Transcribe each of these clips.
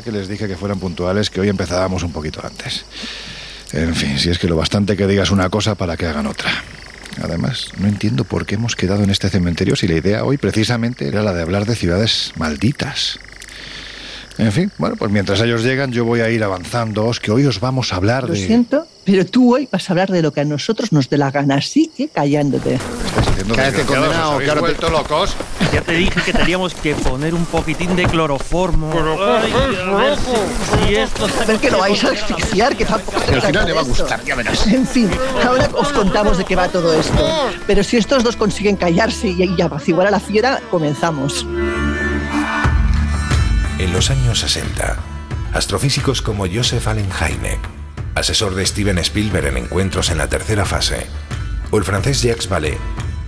Mira que les dije que fueran puntuales, que hoy empezábamos un poquito antes. En fin, si es que lo bastante que digas una cosa para que hagan otra. Además, no entiendo por qué hemos quedado en este cementerio si la idea hoy precisamente era la de hablar de ciudades malditas. En fin, bueno, pues mientras ellos llegan yo voy a ir avanzando, que hoy os vamos a hablar Lo de... siento, pero tú hoy vas a hablar de lo que a nosotros nos dé la gana, así que callándote. Cállate, condenado, ¿os vuelto locos? Ya te dije que teníamos que poner un poquitín de cloroformo. A ver si, si esto... A ver que lo vais a asfixiar, que tampoco se al final le va a gustar, ya verás. En fin, ahora os contamos de qué va todo esto. Pero si estos dos consiguen callarse y, y apaciguar a la fiera, comenzamos. En los años 60, astrofísicos como Joseph Allen Hynek, asesor de Steven Spielberg en encuentros en la tercera fase, o el francés Jacques Vallée,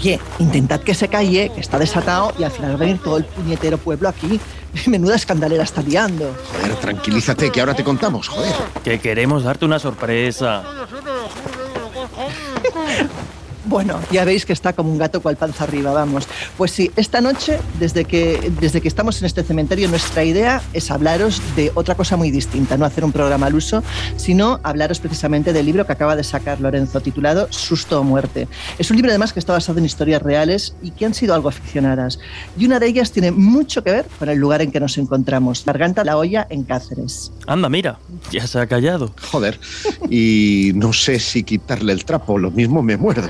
Oye, intentad que se calle, que está desatado y al final va a venir todo el puñetero pueblo aquí. Menuda escandalera está liando. Joder, tranquilízate, que ahora te contamos, joder. Que queremos darte una sorpresa. Bueno, ya veis que está como un gato cual panza arriba, vamos. Pues sí, esta noche, desde que, desde que estamos en este cementerio, nuestra idea es hablaros de otra cosa muy distinta, no hacer un programa al uso, sino hablaros precisamente del libro que acaba de sacar Lorenzo, titulado Susto o Muerte. Es un libro además que está basado en historias reales y que han sido algo aficionadas. Y una de ellas tiene mucho que ver con el lugar en que nos encontramos, Garganta la Olla en Cáceres. Anda, mira, ya se ha callado. Joder. Y no sé si quitarle el trapo, lo mismo me muerdo.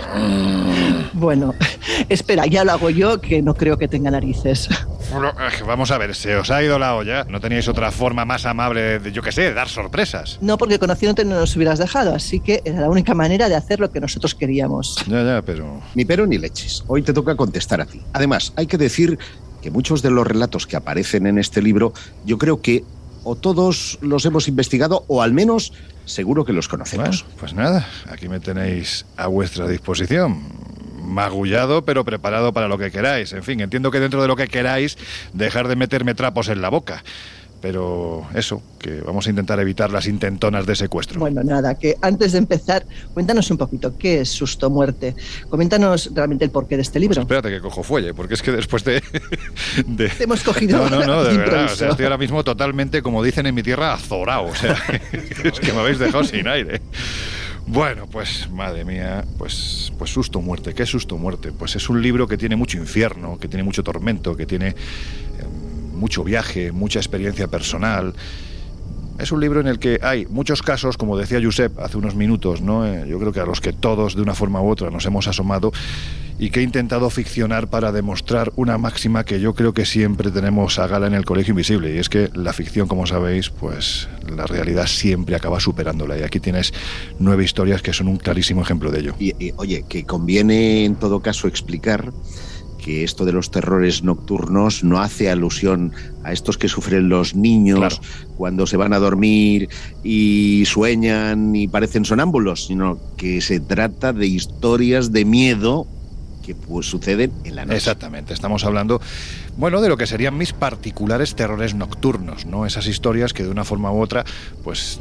Bueno, espera, ya lo hago yo, que no creo que tenga narices. Eh, Vamos a ver, se os ha ido la olla. ¿No teníais otra forma más amable de, yo qué sé, de dar sorpresas? No, porque conociéndote no nos hubieras dejado, así que era la única manera de hacer lo que nosotros queríamos. Ya, ya, pero... Ni pero ni leches. Hoy te toca contestar a ti. Además, hay que decir que muchos de los relatos que aparecen en este libro, yo creo que o todos los hemos investigado o al menos seguro que los conocemos. pues nada, aquí me tenéis a vuestra disposición. Magullado, pero preparado para lo que queráis. En fin, entiendo que dentro de lo que queráis, dejar de meterme trapos en la boca. Pero eso, que vamos a intentar evitar las intentonas de secuestro. Bueno, nada, que antes de empezar, cuéntanos un poquito, ¿qué es susto muerte? Coméntanos realmente el porqué de este libro. Espérate que cojo fuelle, porque es que después de... de- Te hemos cogido No, no, no, de de verdad. O sea, estoy ahora mismo totalmente, como dicen en mi tierra, azorado. O sea, es que me habéis dejado sin aire. Bueno, pues madre mía, pues, pues susto muerte. ¿Qué es susto muerte? Pues es un libro que tiene mucho infierno, que tiene mucho tormento, que tiene mucho viaje, mucha experiencia personal. Es un libro en el que hay muchos casos, como decía Josep hace unos minutos, ¿no? Eh, yo creo que a los que todos de una forma u otra nos hemos asomado y que he intentado ficcionar para demostrar una máxima que yo creo que siempre tenemos a gala en el Colegio Invisible y es que la ficción, como sabéis, pues la realidad siempre acaba superándola y aquí tienes nueve historias que son un clarísimo ejemplo de ello. Y, y, oye, que conviene en todo caso explicar que esto de los terrores nocturnos no hace alusión a estos que sufren los niños Claro. cuando se van a dormir y sueñan y parecen sonámbulos, sino que se trata de historias de miedo que pues suceden en la noche. Exactamente, estamos hablando, bueno, de lo que serían mis particulares terrores nocturnos, ¿no? Esas historias que de una forma u otra, pues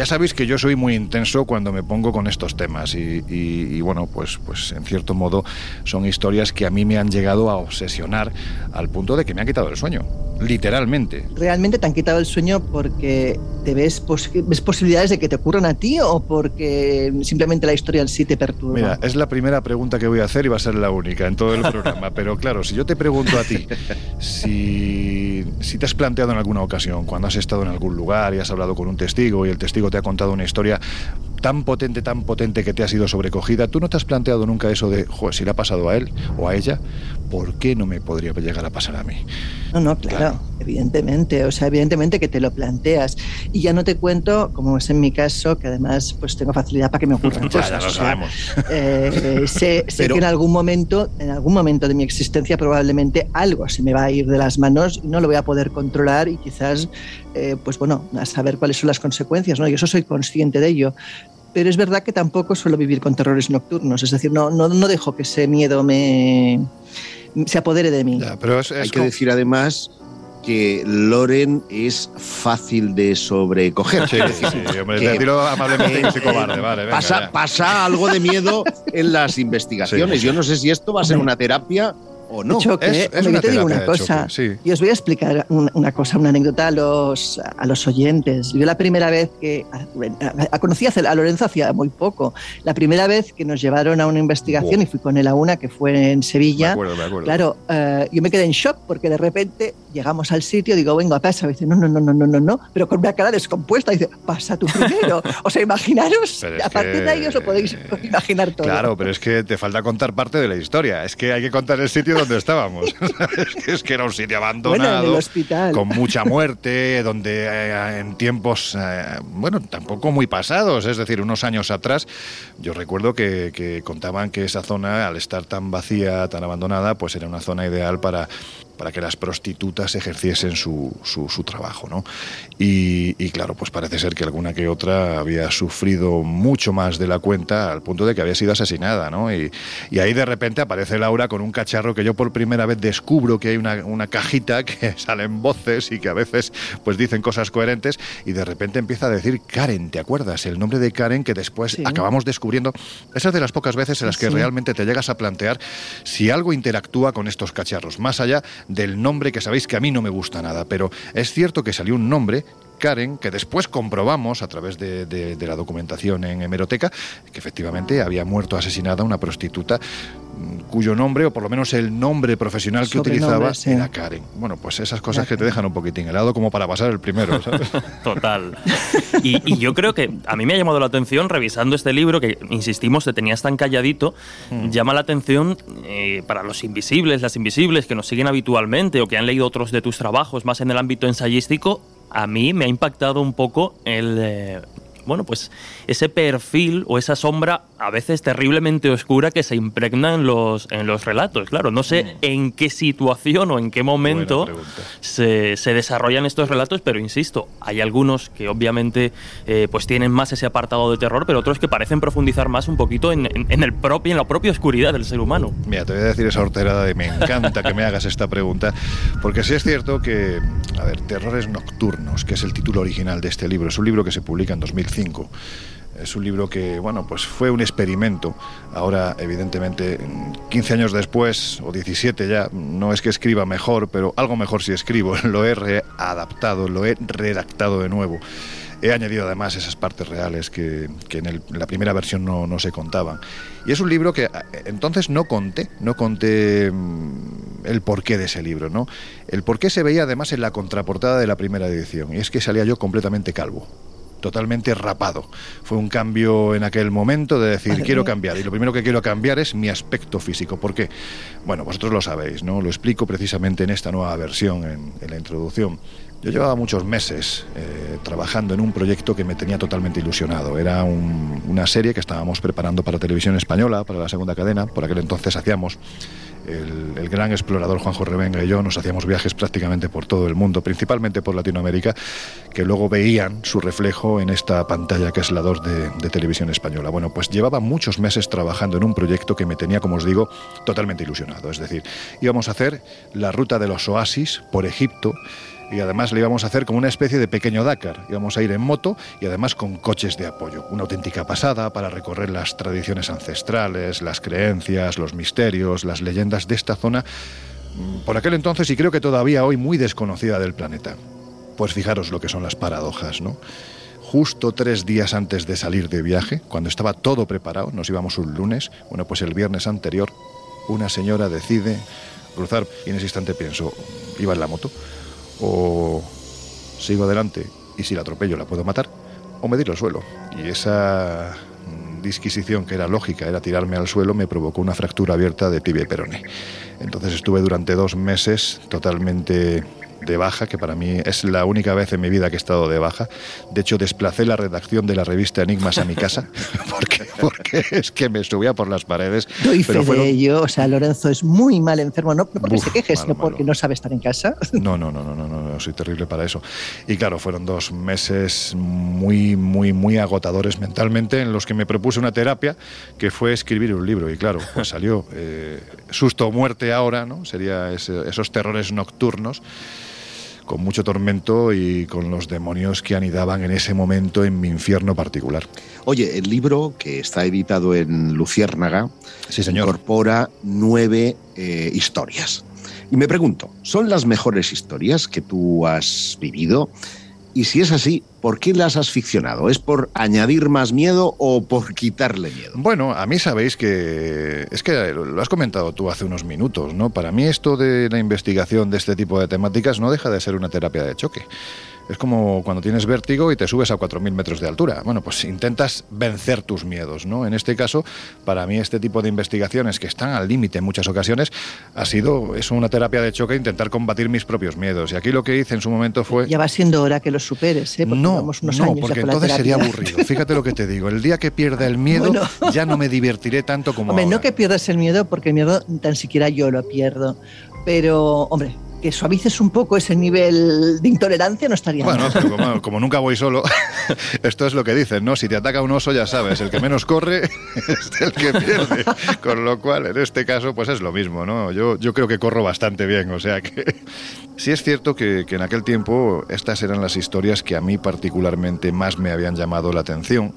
ya sabéis que yo soy muy intenso cuando me pongo con estos temas y, y- y, bueno, pues, pues en cierto modo son historias que a mí me han llegado a obsesionar al punto de que me han quitado el sueño. literalmente. ¿Realmente te han quitado el sueño porque te ves, ves posibilidades de que te ocurran a ti o porque simplemente la historia en sí te perturba? Mira, es la primera pregunta que voy a hacer y va a ser la única en todo el programa. Pero claro, si yo te pregunto a ti, si, si te has planteado en alguna ocasión, cuando has estado en algún lugar y has hablado con un testigo y el testigo te ha contado una historia tan potente, tan potente que te ha sido sobrecogida, ¿tú no te has planteado nunca eso de, joder, si le ha pasado a él o a ella, ¿por qué no me podría llegar a pasar a mí? No, no, claro, evidentemente, o sea, evidentemente que te lo planteas. Y ya no te cuento, como es en mi caso, que además pues tengo facilidad para que me ocurran cosas. ya lo sabemos. Eh, sé, sé que en algún momento, en algún momento de mi existencia probablemente algo se me va a ir de las manos y no lo voy a poder controlar y quizás, eh, pues bueno, a saber cuáles son las consecuencias, ¿no? Yo eso soy consciente de ello pero es verdad que tampoco suelo vivir con terrores nocturnos, es decir, no, no, no dejo que ese miedo me se apodere de mí. pero Hay que decir además que Loren es fácil de sobrecoger. Sí, sí, sí, hombre, decirlo amablemente soy cobarde, vale, venga, pasa, pasa, algo de miedo en las investigaciones. Yo no sé si esto va a ser una terapia o no. Choque, es, yo te digo una cosa, y os voy a explicar una, cosa, una anécdota a los, a los oyentes. Yo la primera vez que a, conocí a, Lorenzo hacía muy poco, la primera vez que nos llevaron a una investigación y fui con él a una que fue en Sevilla, me acuerdo, me acuerdo. claro, eh, yo me quedé en shock porque de repente llegamos al sitio, digo, vengo a pasar, y dice, no, no, no, no, no, no, no, pero con una cara descompuesta, dice, pasa tú primero. o sea, imaginaros, a partir de ahí os lo podéis imaginar todo. Claro, pero es que te falta contar parte de la historia, es que hay que contar el sitio donde estábamos. es que era un sitio abandonado, con mucha muerte, donde eh, en tiempos, eh, bueno, tampoco muy pasados, es decir, unos años atrás, yo recuerdo que, que contaban que esa zona, al estar tan vacía, tan abandonada, pues era una zona ideal para para que las prostitutas ejerciesen su, su, trabajo. ¿no? Y, claro, pues parece ser que alguna que otra había sufrido mucho más de la cuenta al punto de que había sido asesinada. ¿no? Y, ahí de repente aparece Laura con un cacharro que yo por primera vez descubro que hay una, una, cajita que salen voces y que a veces pues dicen cosas coherentes y de repente empieza a decir Karen, ¿te acuerdas? El nombre de Karen que después acabamos descubriendo. Esa es de las pocas veces en las que realmente te llegas a plantear si algo interactúa con estos cacharros, más allá del nombre que sabéis que a mí no me gusta nada, pero es cierto que salió un nombre Karen, que después comprobamos a través de, la documentación en hemeroteca, que efectivamente había muerto asesinada una prostituta mm, cuyo nombre, o por lo menos el nombre profesional que utilizaba, era Karen. Bueno, pues esas cosas que te dejan un poquitín helado como para pasar el primero, ¿sabes? Total. Y, yo creo que a mí me ha llamado la atención revisando este libro, que insistimos, te tenías tan calladito, mm. llama la atención eh, para los invisibles, las invisibles que nos siguen habitualmente o que han leído otros de tus trabajos más en el ámbito ensayístico, a mí me ha impactado un poco el, eh, bueno, pues ese perfil o esa sombra a veces terriblemente oscura que se impregna en los, en los relatos. Claro, no sé mm. en qué situación o en qué momento se, desarrollan estos relatos, pero insisto, hay algunos que obviamente eh, pues tienen más ese apartado de terror, pero otros que parecen profundizar más un poquito en, el propio, en la propia oscuridad del ser humano. Mira, te voy a decir esa horterada de me encanta que me hagas esta pregunta, porque sí es cierto que, a ver, Terrores Nocturnos, que es el título original de este libro, es un libro que se publica en 2005 es un libro que, bueno, pues fue un experimento. Ahora, evidentemente, 15 años después, o 17 ya, no es que escriba mejor, pero algo mejor si escribo. Lo he readaptado, lo he redactado de nuevo. He añadido además esas partes reales que, en, la primera versión no, no, se contaban. Y es un libro que entonces no conté, no conté mm, el porqué de ese libro, ¿no? El porqué se veía además en la contraportada de la primera edición, y es que salía yo completamente calvo totalmente rapado. Fue un cambio en aquel momento de decir, quiero cambiar. Y lo primero que quiero cambiar es mi aspecto físico. ¿Por qué? Bueno, vosotros lo sabéis, ¿no? Lo explico precisamente en esta nueva versión, en, la introducción. Yo llevaba muchos meses eh, trabajando en un proyecto que me tenía totalmente ilusionado. Era una serie que estábamos preparando para televisión española, para la segunda cadena. Por aquel entonces hacíamos el, gran explorador Juanjo Revenga y yo nos hacíamos viajes prácticamente por todo el mundo, principalmente por Latinoamérica, que luego veían su reflejo en esta pantalla que es la 2 de, de televisión española. Bueno, pues llevaba muchos meses trabajando en un proyecto que me tenía, como os digo, totalmente ilusionado. Es decir, íbamos a hacer la ruta de los oasis por Egipto y además le íbamos a hacer como una especie de pequeño Dakar. Íbamos a ir en moto y además con coches de apoyo. Una auténtica pasada para recorrer las tradiciones ancestrales, las creencias, los misterios, las leyendas de esta zona por aquel entonces y creo que todavía hoy muy desconocida del planeta. Pues fijaros lo que son las paradojas, ¿no? Justo tres días antes de salir de viaje, cuando estaba todo preparado, nos íbamos un lunes, bueno, pues el viernes anterior, una señora decide cruzar y en ese instante pienso, iba en la moto, o sigo adelante y si la atropello la puedo matar, o medir al suelo. Y esa disquisición que era lógica, era tirarme al suelo, me provocó una fractura abierta de tibia y peroné. Entonces estuve durante dos meses totalmente de baja, que para mí es la única vez en mi vida que he estado de baja. De hecho, desplacé la redacción de la revista Enigmas a mi casa, porque, porque es que me subía por las paredes. Doy fe de ello. O sea, Lorenzo es muy mal enfermo, no, porque se queje, sino porque no sabe estar en casa. No, no, no, no, no, no, soy terrible para eso. Y claro, fueron dos meses muy, muy, muy agotadores mentalmente en los que me propuse una terapia que fue escribir un libro. Y claro, pues salió eh, Susto o Muerte ahora, ¿no? Sería esos terrores nocturnos con mucho tormento y con los demonios que anidaban en ese momento en mi infierno particular. Oye, el libro que está editado en Luciérnaga sí, señor. incorpora nueve eh, historias. Y me pregunto, ¿son las mejores historias que tú has vivido? Y si es así, ¿por qué las has ficcionado? ¿Es por añadir más miedo o por quitarle miedo? Bueno, a mí sabéis que es que lo has comentado tú hace unos minutos, ¿no? Para mí esto de la investigación de este tipo de temáticas no deja de ser una terapia de choque. Es como cuando tienes vértigo y te subes a 4.000 metros de altura. Bueno, pues intentas vencer tus miedos, ¿no? En este caso, para mí este tipo de investigaciones que están al límite en muchas ocasiones ha sido, es una terapia de choque intentar combatir mis propios miedos. Y aquí lo que hice en su momento fue... Ya va siendo hora que los superes, ¿eh? Porque no, unos no, porque entonces sería aburrido. Fíjate lo que te digo. El día que pierda el miedo ya no me divertiré tanto como Hombre, ahora. no que pierdas el miedo, porque el miedo tan siquiera yo lo pierdo. Pero, hombre, que suavices un poco ese nivel de intolerancia no estaría bueno, Como, como, nunca voy solo, esto es lo que dicen, ¿no? Si te ataca un oso, ya sabes, el que menos corre es el que pierde. Con lo cual, en este caso, pues es lo mismo, ¿no? Yo, yo creo que corro bastante bien, o sea que sí es cierto que, que en aquel tiempo estas eran las historias que a mí particularmente más me habían llamado la atención,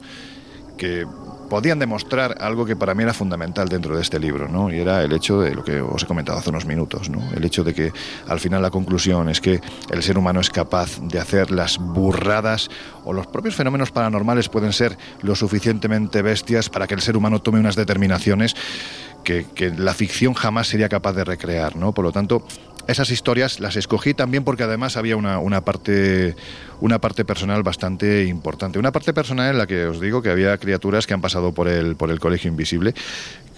que podían demostrar algo que para mí era fundamental dentro de este libro, ¿no? Y era el hecho de lo que os he comentado hace unos minutos, ¿no? El hecho de que al final la conclusión es que el ser humano es capaz de hacer las burradas o los propios fenómenos paranormales pueden ser lo suficientemente bestias para que el ser humano tome unas determinaciones que, la ficción jamás sería capaz de recrear, ¿no? Por lo tanto, esas historias las escogí también porque además había una, una, parte, una parte personal bastante importante. Una parte personal en la que os digo que había criaturas que han pasado por el, por el colegio invisible,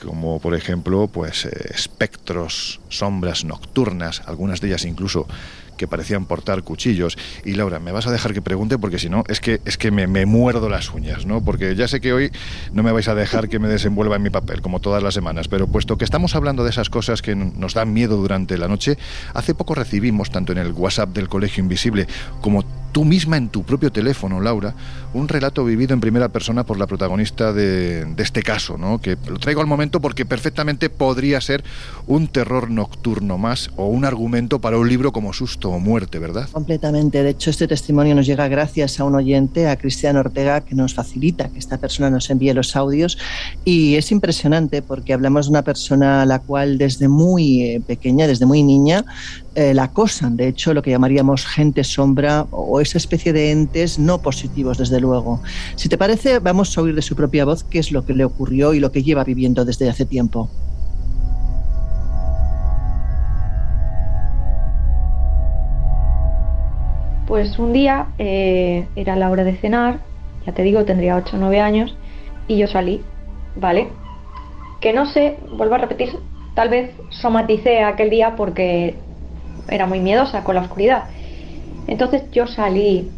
como por ejemplo pues eh, espectros, sombras nocturnas, algunas de ellas incluso que parecían portar cuchillos. Y Laura, me vas a dejar que pregunte porque si no, es que, es que me, me, muerdo las uñas, ¿no? Porque ya sé que hoy no me vais a dejar que me desenvuelva en mi papel, como todas las semanas, pero puesto que estamos hablando de esas cosas que nos dan miedo durante la noche, hace poco recibimos, tanto en el WhatsApp del Colegio Invisible como tú misma en tu propio teléfono, Laura, un relato vivido en primera persona por la protagonista de, este caso, ¿no? que lo traigo al momento porque perfectamente podría ser un terror nocturno más o un argumento para un libro como Susto o Muerte, ¿verdad? Completamente. De hecho, este testimonio nos llega gracias a un oyente, a Cristiano Ortega, que nos facilita que esta persona nos envíe los audios. Y es impresionante porque hablamos de una persona a la cual desde muy eh, pequeña, desde muy niña, eh, la acosan, de hecho, lo que llamaríamos gente sombra o esa especie de entes no positivos, desde luego. Si te parece, vamos a oír de su propia voz qué es lo que le ocurrió y lo que lleva viviendo desde hace tiempo. Pues un día eh, era la hora de cenar, ya te digo, tendría 8 o 9 años, y yo salí, ¿vale? Que no sé, vuelvo a repetir, tal vez somaticé aquel día porque era muy miedosa con la oscuridad. Entonces yo salí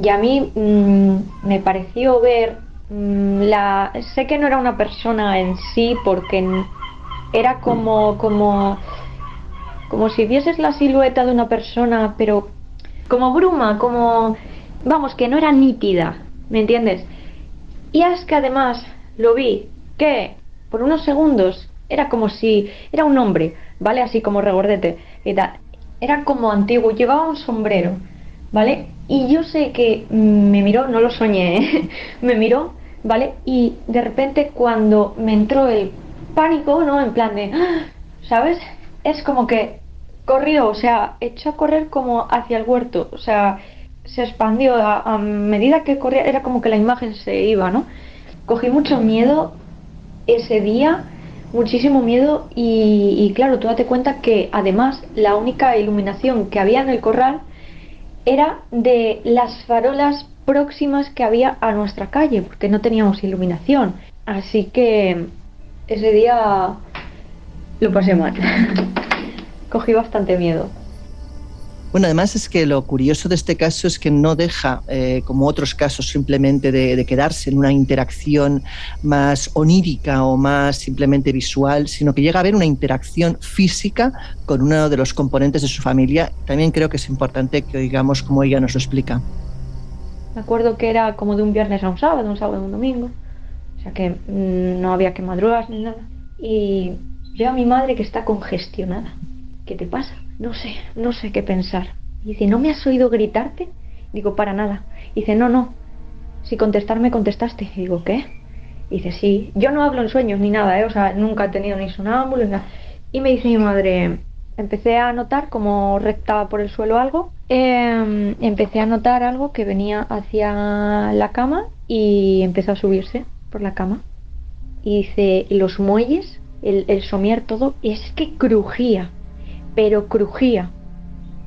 y a mí mmm, me pareció ver mmm, la... Sé que no era una persona en sí porque era como, como, como si vieses la silueta de una persona, pero como bruma, como... Vamos, que no era nítida, ¿me entiendes? Y es que además lo vi que por unos segundos era como si era un hombre, ¿vale? Así como regordete y tal era como antiguo, llevaba un sombrero, ¿vale? Y yo sé que me miró, no lo soñé, ¿eh? me miró, ¿vale? Y de repente cuando me entró el pánico, ¿no? En plan de. ¿sabes? Es como que corrió, o sea, echó a correr como hacia el huerto, o sea, se expandió a, medida que corría, era como que la imagen se iba, ¿no? Cogí mucho miedo ese día, muchísimo miedo y, claro, tú date cuenta que además la única iluminación que había en el corral era de las farolas próximas que había a nuestra calle, porque no teníamos iluminación. Así que ese día lo pasé mal. Cogí bastante miedo. Bueno, además es que lo curioso de este caso es que no deja, eh, como otros casos, simplemente de, quedarse en una interacción más onírica o más simplemente visual, sino que llega a haber una interacción física con uno de los componentes de su familia. También creo que es importante que oigamos cómo ella nos lo explica. Me acuerdo que era como de un viernes a un sábado, un sábado a un domingo. O sea que mm, no había que madrugar ni nada. Y veo a mi madre que está congestionada. ¿Qué te pasa? No sé, no sé qué pensar. dice, ¿no me has oído gritarte? Digo, para nada. dice, no, no. Si contestarme contestaste. digo, ¿qué? dice, sí. Yo no hablo en sueños ni nada, ¿eh? O sea, nunca he tenido ni sonámbulo ni nada. Y me dice mi madre, empecé a notar como rectaba por el suelo algo. Em, empecé a notar algo que venía hacia la cama y empezó a subirse por la cama. Y dice, los muelles, el, el somier todo, es que crujía pero crujía.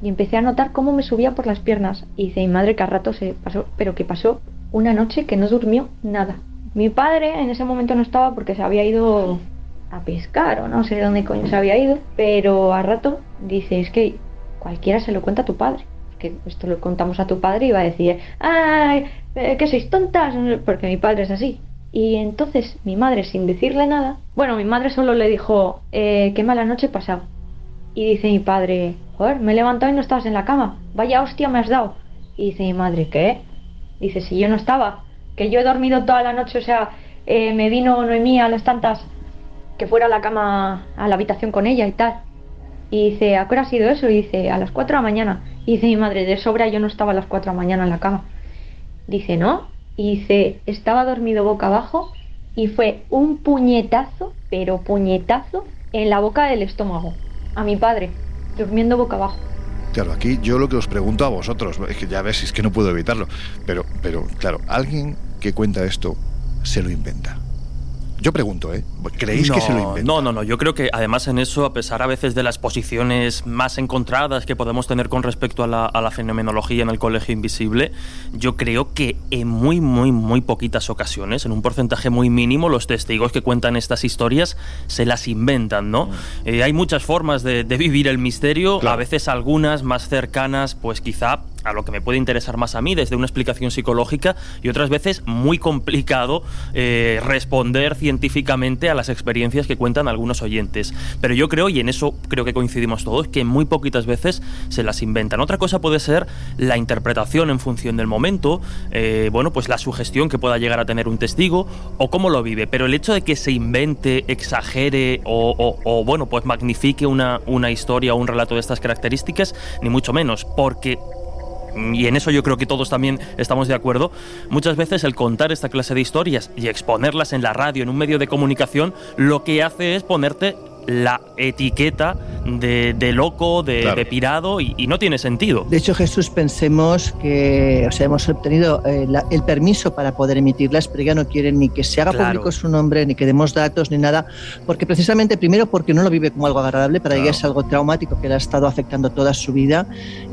Y empecé a notar cómo me subía por las piernas. Y dice mi madre que a rato se pasó, pero que pasó una noche que no durmió nada. Mi padre en ese momento no estaba porque se había ido a pescar o no sé dónde coño se había ido, pero a rato dice, es que cualquiera se lo cuenta a tu padre. Que esto lo contamos a tu padre y va a decir, ay, eh, que sois tontas, porque mi padre es así. Y entonces mi madre, sin decirle nada, bueno, mi madre solo le dijo, eh, qué mala noche he pasado. Y dice mi padre, joder, me he levantado y no estabas en la cama. Vaya hostia me has dado. Y dice mi madre, ¿qué? Dice, si yo no estaba, que yo he dormido toda la noche, o sea, eh, me vino Noemí a las tantas que fuera a la cama, a la habitación con ella y tal. Y dice, ¿a qué hora ha sido eso? Y dice, a las 4 de la mañana. Y dice mi madre, de sobra yo no estaba a las 4 de la mañana en la cama. Dice, ¿no? Y dice, estaba dormido boca abajo y fue un puñetazo, pero puñetazo, en la boca del estómago a mi padre, durmiendo boca abajo. Claro, aquí yo lo que os pregunto a vosotros, es que ya ves, es que no puedo evitarlo, pero, pero claro, alguien que cuenta esto se lo inventa. Yo pregunto, ¿eh? ¿Creéis que se lo inventa? No, no, no. Yo creo que además en eso, a pesar a veces de las posiciones más encontradas que podemos tener con respecto a la, a la fenomenología en el Colegio Invisible, yo creo que en muy, muy, muy poquitas ocasiones, en un porcentaje muy mínimo, los testigos que cuentan estas historias se las inventan, ¿no? Mm. Eh, hay muchas formas de, vivir el misterio, a veces algunas más cercanas, pues quizá a lo que me puede interesar más a mí desde una explicación psicológica y otras veces muy complicado eh, responder científicamente a las experiencias que cuentan algunos oyentes. Pero yo creo, y en eso creo que coincidimos todos, que muy poquitas veces se las inventan. Otra cosa puede ser la interpretación en función del momento, eh, bueno, pues la sugestión que pueda llegar a tener un testigo o cómo lo vive. Pero el hecho de que se invente, exagere o, o bueno, pues magnifique una, una historia o un relato de estas características, ni mucho menos, porque y en eso yo creo que todos también estamos de acuerdo, muchas veces el contar esta clase de historias y exponerlas en la radio, en un medio de comunicación, lo que hace es ponerte la etiqueta de, loco, de, pirado, y, no tiene sentido. De hecho, Jesús, pensemos que o hemos obtenido eh, el permiso para poder emitirlas, pero ya no quieren ni que se haga público su nombre, ni que demos datos, ni nada, porque precisamente, primero, porque no lo vive como algo agradable, para ella es algo traumático que le ha estado afectando toda su vida,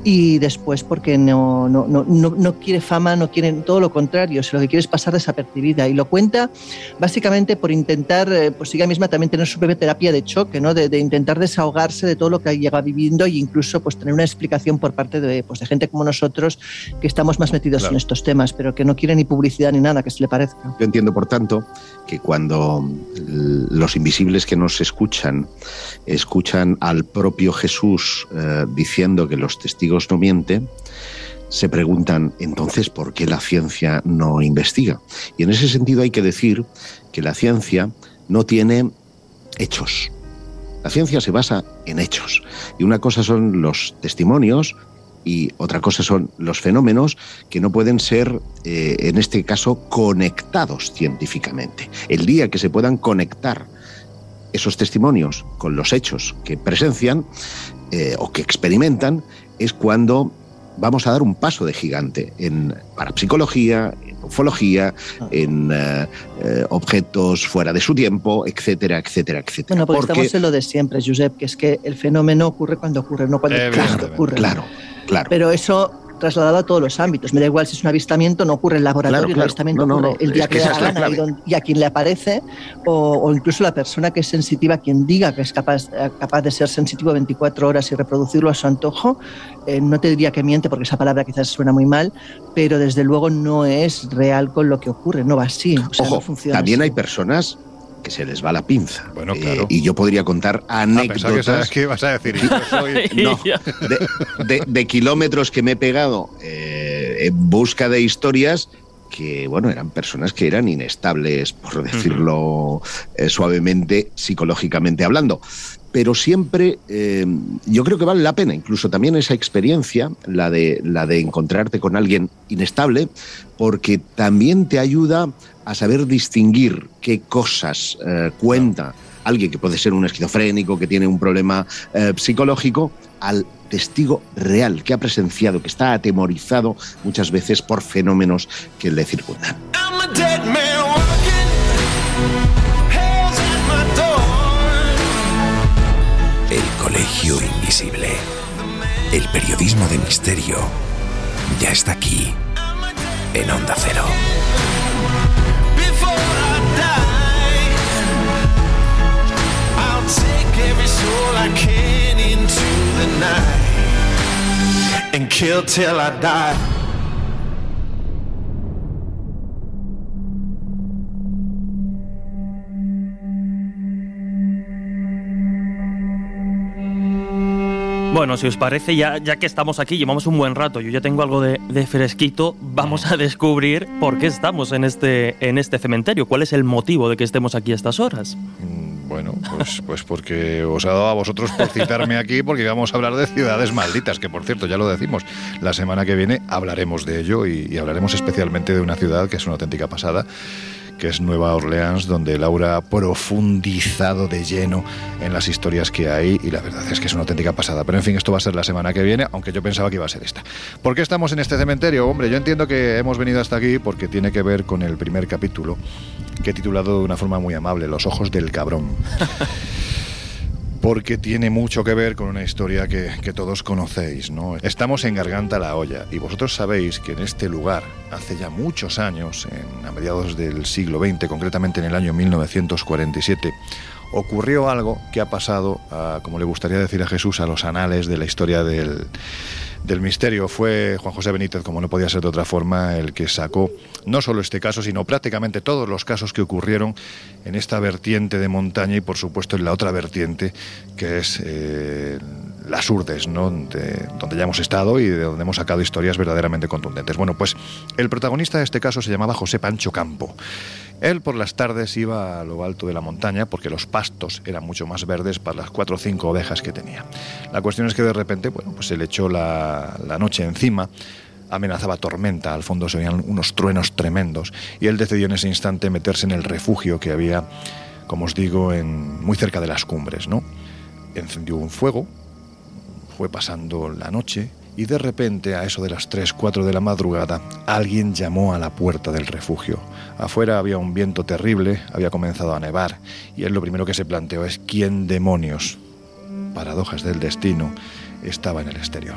y después porque no, no, no, no, quiere fama, no quiere todo lo contrario, o lo que quiere es pasar desapercibida, y lo cuenta básicamente por intentar, eh, pues ella misma también tener su propia terapia de choque, ¿no? de, de intentar desahogarse de todo lo que llega viviendo e incluso pues, tener una explicación por parte de, pues, de gente como nosotros que estamos más metidos en estos temas, pero que no quiere ni publicidad ni nada que se le parezca. Yo entiendo, por tanto, que cuando los invisibles que nos escuchan escuchan al propio Jesús eh, diciendo que los testigos no mienten, se preguntan entonces por qué la ciencia no investiga. Y en ese sentido hay que decir que la ciencia no tiene hechos, la ciencia se basa en hechos. Y una cosa son los testimonios y otra cosa son los fenómenos que no pueden ser, eh, en este caso, conectados científicamente. El día que se puedan conectar esos testimonios con los hechos que presencian, eh, o que experimentan es cuando vamos a dar un paso de gigante en parapsicología, ufología, ah. en eh, eh, objetos fuera de su tiempo, etcétera, etcétera, etcétera. Bueno, porque, estamos en lo de siempre, Josep, que es que el fenómeno ocurre cuando ocurre, no cuando ocurre. Claro, claro. Pero eso trasladado a todos los ámbitos. Me da igual si es un avistamiento, no ocurre en laboratorio, el avistamiento ocurre el día que, da gana y, a quien le aparece, o, incluso la persona que es sensitiva, quien diga que es capaz, capaz de ser sensitivo 24 horas y reproducirlo a su antojo, eh, no te diría que miente, porque esa palabra quizás suena muy mal, pero desde luego no es real con lo que ocurre, no va así. Ojo, también hay personas que se les va la pinza. Bueno, claro. y yo podría contar ah, anécdotas. ¿Qué vas a decir? no, de, kilómetros que me he pegado eh, en busca de historias que, bueno, eran personas que eran inestables, por decirlo eh, suavemente, psicológicamente hablando. Pero siempre eh, yo creo que vale la pena, incluso también esa experiencia, la de, la de encontrarte con alguien inestable, porque también te ayuda a saber distinguir qué cosas eh, cuenta alguien que puede ser un esquizofrénico, que tiene un problema eh, psicológico, al testigo real que ha presenciado, que está atemorizado muchas veces por fenómenos que le circundan. El Colegio Invisible. El periodismo de misterio ya está aquí, en Onda Cero. I can into the night and kill till I die. Bueno, si os parece, ya, ya que estamos aquí, llevamos un buen rato, yo ya tengo algo de, fresquito, vamos a descubrir por qué estamos en este, en este cementerio, cuál es el motivo de que estemos aquí a estas horas. Mm, bueno, pues, pues porque os ha dado a vosotros por citarme aquí, porque vamos a hablar de ciudades malditas, que por cierto, ya lo decimos, la semana que viene hablaremos de ello y hablaremos especialmente de una ciudad que es una auténtica pasada que es Nueva Orleans, donde Laura ha profundizado de lleno en las historias que hay y la verdad es que es una auténtica pasada. Pero en fin, esto va a ser la semana que viene, aunque yo pensaba que iba a ser esta. ¿Por qué estamos en este cementerio? Hombre, yo entiendo que hemos venido hasta aquí porque tiene que ver con el primer capítulo que he titulado de una forma muy amable, Los ojos del cabrón. porque tiene mucho que ver con una historia que, todos conocéis. ¿no? Estamos en Garganta la Olla y vosotros sabéis que en este lugar, hace ya muchos años, en, a mediados del siglo XX, concretamente en el año 1947, ocurrió algo que ha pasado, como le gustaría decir a Jesús, a los anales de la historia del, del misterio. Fue Juan José Benítez, como no podía ser de otra forma, el que sacó no solo este caso, sino prácticamente todos los casos que ocurrieron en esta vertiente de montaña y, por supuesto, en la otra vertiente, que es eh, las Urdes, ¿no? donde ya hemos estado y de donde hemos sacado historias verdaderamente contundentes. Bueno, pues el protagonista de este caso se llamaba José Pancho Campo. Él por las tardes iba a lo alto de la montaña porque los pastos eran mucho más verdes para las cuatro o cinco ovejas que tenía. La cuestión es que de repente, bueno, pues se le echó la, la noche encima, amenazaba tormenta, al fondo se oían unos truenos tremendos y él decidió en ese instante meterse en el refugio que había, como os digo, muy cerca de las cumbres, ¿no? Encendió un fuego, fue pasando la noche y de repente, a eso de las 3, 4 de la madrugada, alguien llamó a la puerta del refugio. Afuera había un viento terrible, había comenzado a nevar, y él lo primero que se planteó es quién demonios, paradojas del destino, estaba en el exterior.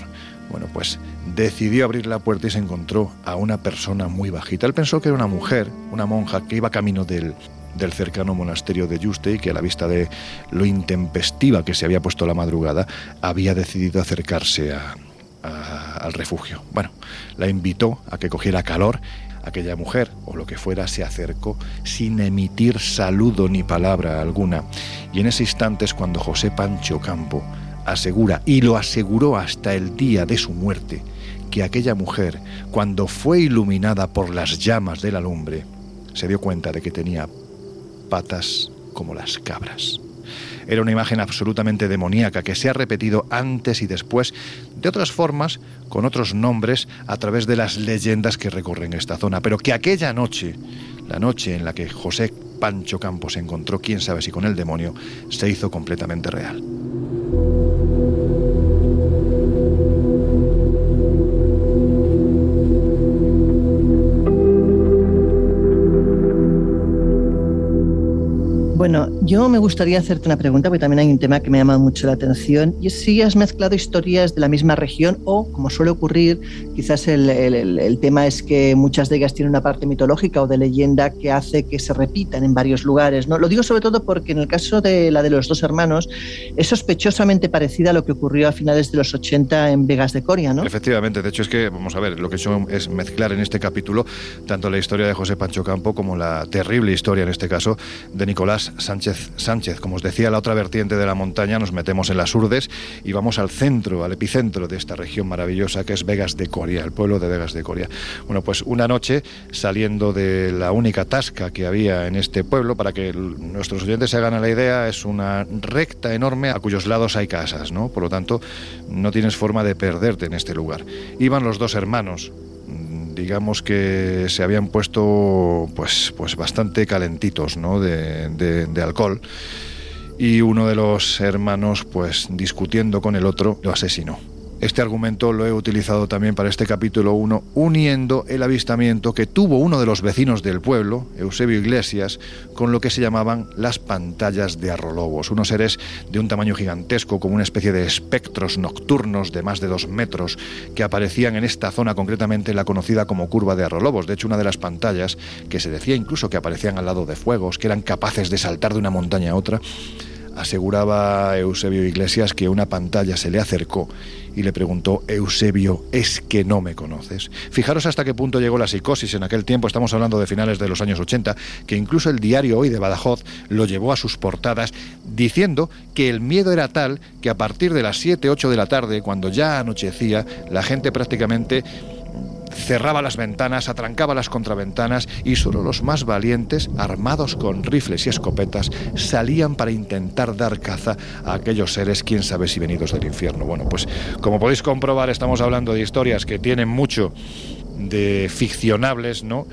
Bueno, pues decidió abrir la puerta y se encontró a una persona muy bajita. Él pensó que era una mujer, una monja, que iba camino del, del cercano monasterio de Yuste y que a la vista de lo intempestiva que se había puesto la madrugada, había decidido acercarse al refugio. Bueno, la invitó a que cogiera calor. Aquella mujer, o lo que fuera, se acercó sin emitir saludo ni palabra alguna. Y en ese instante es cuando José Pancho Campo asegura, y lo aseguró hasta el día de su muerte, que aquella mujer, cuando fue iluminada por las llamas de la lumbre, se dio cuenta de que tenía patas como las cabras. Era una imagen absolutamente demoníaca que se ha repetido antes y después de otras formas, con otros nombres, a través de las leyendas que recorren esta zona, pero que aquella noche, la noche en la que José Pancho Campos encontró, quién sabe si con el demonio, se hizo completamente real. Bueno, yo me gustaría hacerte una pregunta, porque también hay un tema que me llama mucho la atención, y es si has mezclado historias de la misma región o, como suele ocurrir, quizás el, tema es que muchas de ellas tienen una parte mitológica o de leyenda que hace que se repitan en varios lugares. ¿no? Lo digo sobre todo porque en el caso de la de los dos hermanos es sospechosamente parecida a lo que ocurrió a finales de los 80 en Vegas de Coria, ¿no? Efectivamente, de hecho es que, vamos a ver, lo que he hecho es mezclar en este capítulo tanto la historia de José Pancho Campo como la terrible historia, en este caso, de Nicolás Sánchez Sánchez. Como os decía, la otra vertiente de la montaña nos metemos en las Urdes y vamos al centro, al epicentro de esta región maravillosa que es Vegas de Coria, el pueblo de Vegas de Coria. Bueno, pues una noche saliendo de la única tasca que había en este pueblo, para que nuestros oyentes se hagan la idea, es una recta enorme a cuyos lados hay casas, ¿no? Por lo tanto, no tienes forma de perderte en este lugar. Iban los dos hermanos, digamos que se habían puesto pues, pues bastante calentitos ¿no? de, de alcohol y uno de los hermanos pues discutiendo con el otro lo asesinó. Este argumento lo he utilizado también para este capítulo 1, uniendo el avistamiento que tuvo uno de los vecinos del pueblo, Eusebio Iglesias, con lo que se llamaban las pantallas de arrolobos, unos seres de un tamaño gigantesco, como una especie de espectros nocturnos de más de dos metros, que aparecían en esta zona, concretamente la conocida como curva de arrolobos. De hecho, una de las pantallas, que se decía incluso que aparecían al lado de fuegos, que eran capaces de saltar de una montaña a otra, aseguraba Eusebio Iglesias que una pantalla se le acercó y le preguntó, Eusebio, ¿es que no me conoces? Fijaros hasta qué punto llegó la psicosis en aquel tiempo, estamos hablando de finales de los años 80, que incluso el diario Hoy de Badajoz lo llevó a sus portadas diciendo que el miedo era tal que a partir de las 7, 8 de la tarde, cuando ya anochecía, la gente prácticamente cerraba las ventanas, atrancaba las contraventanas y solo los más valientes, armados con rifles y escopetas, salían para intentar dar caza a aquellos seres, quién sabe si venidos del infierno. Bueno, pues como podéis comprobar, estamos hablando de historias que tienen mucho de ficcionables, ¿no?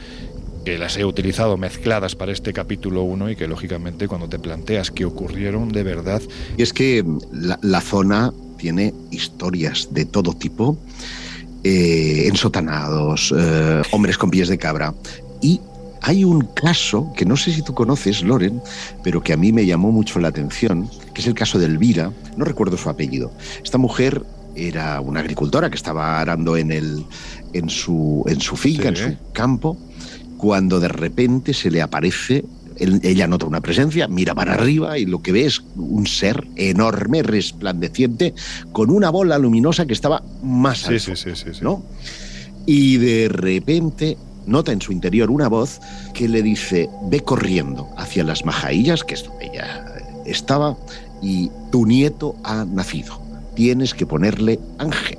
que las he utilizado mezcladas para este capítulo 1 y que lógicamente cuando te planteas que ocurrieron de verdad. Y es que la zona tiene historias de todo tipo eh, ensotanados, eh, hombres con pies de cabra. Y hay un caso que no sé si tú conoces, Loren, pero que a mí me llamó mucho la atención, que es el caso de Elvira, no recuerdo su apellido. Esta mujer era una agricultora que estaba arando en, el, en, su, en su finca, en su campo, cuando de repente se le aparece ella nota una presencia, mira para arriba y lo que ve es un ser enorme, resplandeciente, con una bola luminosa que estaba más alto. Sí, sí, sí, ¿no? Y de repente nota en su interior una voz que le dice, ve corriendo hacia las majaillas, que es donde ella estaba, y tu nieto ha nacido. Tienes que ponerle ángel.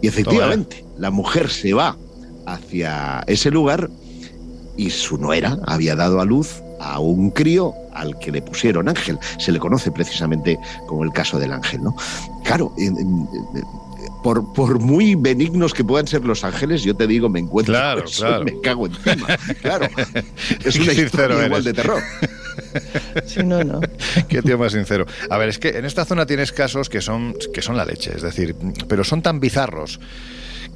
Y efectivamente, la mujer se va hacia ese lugar y su nuera había dado a luz a un crío al que le pusieron ángel. Se le conoce precisamente como el caso del ángel, ¿no? Claro, por, por, muy benignos que puedan ser los ángeles, yo te digo, me encuentro claro, claro. me cago encima. Claro, es una historia igual de terror. Sí, no, no. Qué tío más sincero. A ver, es que en esta zona tienes casos que son, que son la leche, es decir, pero son tan bizarros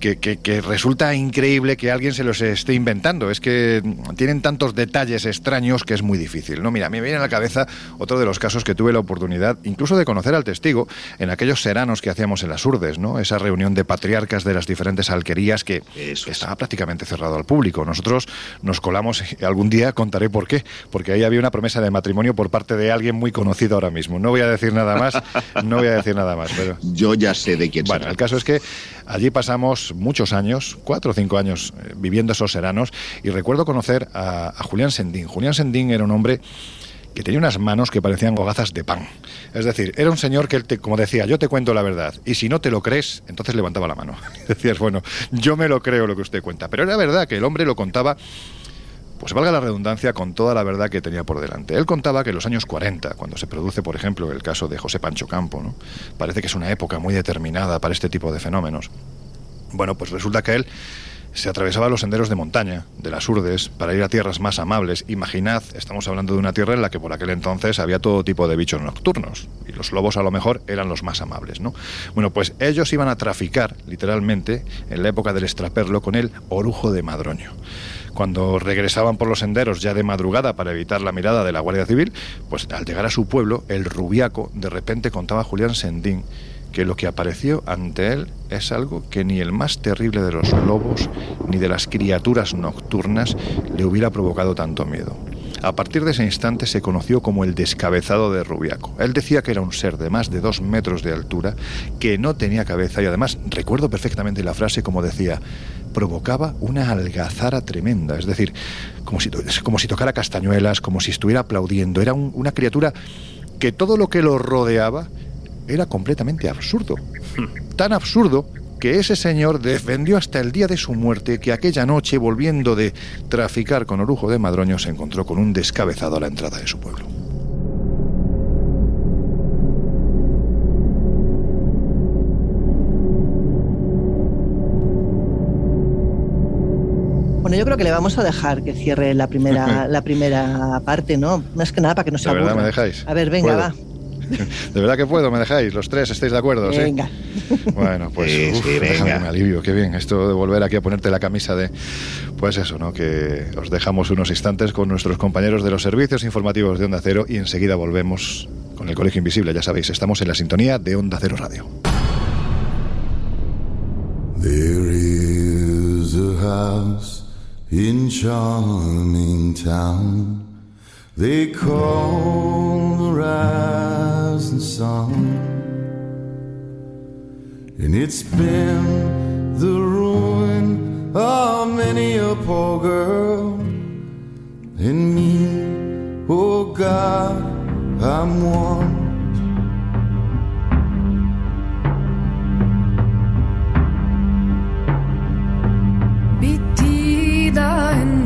que, resulta increíble que alguien se los esté inventando. Es que tienen tantos detalles extraños que es muy difícil. No, mira, me viene a la cabeza otro de los casos que tuve la oportunidad incluso de conocer al testigo en aquellos seranos que hacíamos en las Urdes, ¿no? Esa reunión de patriarcas de las diferentes alquerías que estaba prácticamente cerrado al público. Nosotros nos colamos, algún día contaré por qué, porque ahí había una promesa de matrimonio por parte de alguien muy conocido ahora mismo. No voy a decir nada más, no voy a decir nada más, pero... Yo ya sé de quién Bueno, el caso es que allí pasamos muchos años, cuatro o cinco años, eh, viviendo esos seranos y recuerdo conocer a, Julián Sendín. Julián Sendín era un hombre que tenía unas manos que parecían hogazas de pan. Es decir, era un señor que, como decía, yo te cuento la verdad, y si no te lo crees, entonces levantaba la mano. Decías, bueno, yo me lo creo lo que usted cuenta. Pero era verdad que el hombre lo contaba pues valga la redundancia, con toda la verdad que tenía por delante. Él contaba que en los años 40, cuando se produce, por ejemplo, el caso de José Pancho Campo, ¿no? parece que es una época muy determinada para este tipo de fenómenos. Bueno, pues resulta que él se atravesaba los senderos de montaña, de las urdes, para ir a tierras más amables. Imaginad, estamos hablando de una tierra en la que por aquel entonces había todo tipo de bichos nocturnos, y los lobos a lo mejor eran los más amables, ¿no? Bueno, pues ellos iban a traficar, literalmente, en la época del extraperlo, con el orujo de madroño. Cuando regresaban por los senderos ya de madrugada para evitar la mirada de la Guardia Civil, pues al llegar a su pueblo, el Rubiaco de repente contaba a Julián Sendín que lo que apareció ante él es algo que ni el más terrible de los lobos ni de las criaturas nocturnas le hubiera provocado tanto miedo. A partir de ese instante se conoció como el descabezado de Rubiaco. Él decía que era un ser de más de dos metros de altura, que no tenía cabeza y además recuerdo perfectamente la frase como decía, provocaba una algazara tremenda, es decir, como si, como si tocara castañuelas, como si estuviera aplaudiendo. Era una criatura que todo lo que lo rodeaba era completamente absurdo. Tan absurdo que ese señor defendió hasta el día de su muerte que aquella noche, volviendo de traficar con orujo de madroño, se encontró con un descabezado a la entrada de su pueblo. Bueno, yo creo que le vamos a dejar que cierre la primera, la primera parte, ¿no? Más que nada para que no se ¿De verdad aburra. me dejáis? A ver, venga, ¿Puedo? va. ¿De verdad que puedo? ¿Me dejáis? ¿Los tres estáis de acuerdo? ¿sí? Venga. Bueno, pues Sí, uf, sí, déjame venga. me alivio, qué bien. Esto de volver aquí a ponerte la camisa de. Pues eso, ¿no? Que os dejamos unos instantes con nuestros compañeros de los servicios informativos de Onda Cero y enseguida volvemos con el Colegio Invisible. Ya sabéis, estamos en la sintonía de Onda Cero Radio. There is a house in charming town they call the rising sun, and it's been the ruin of many a poor girl and me. Oh God, I'm one. Bittida en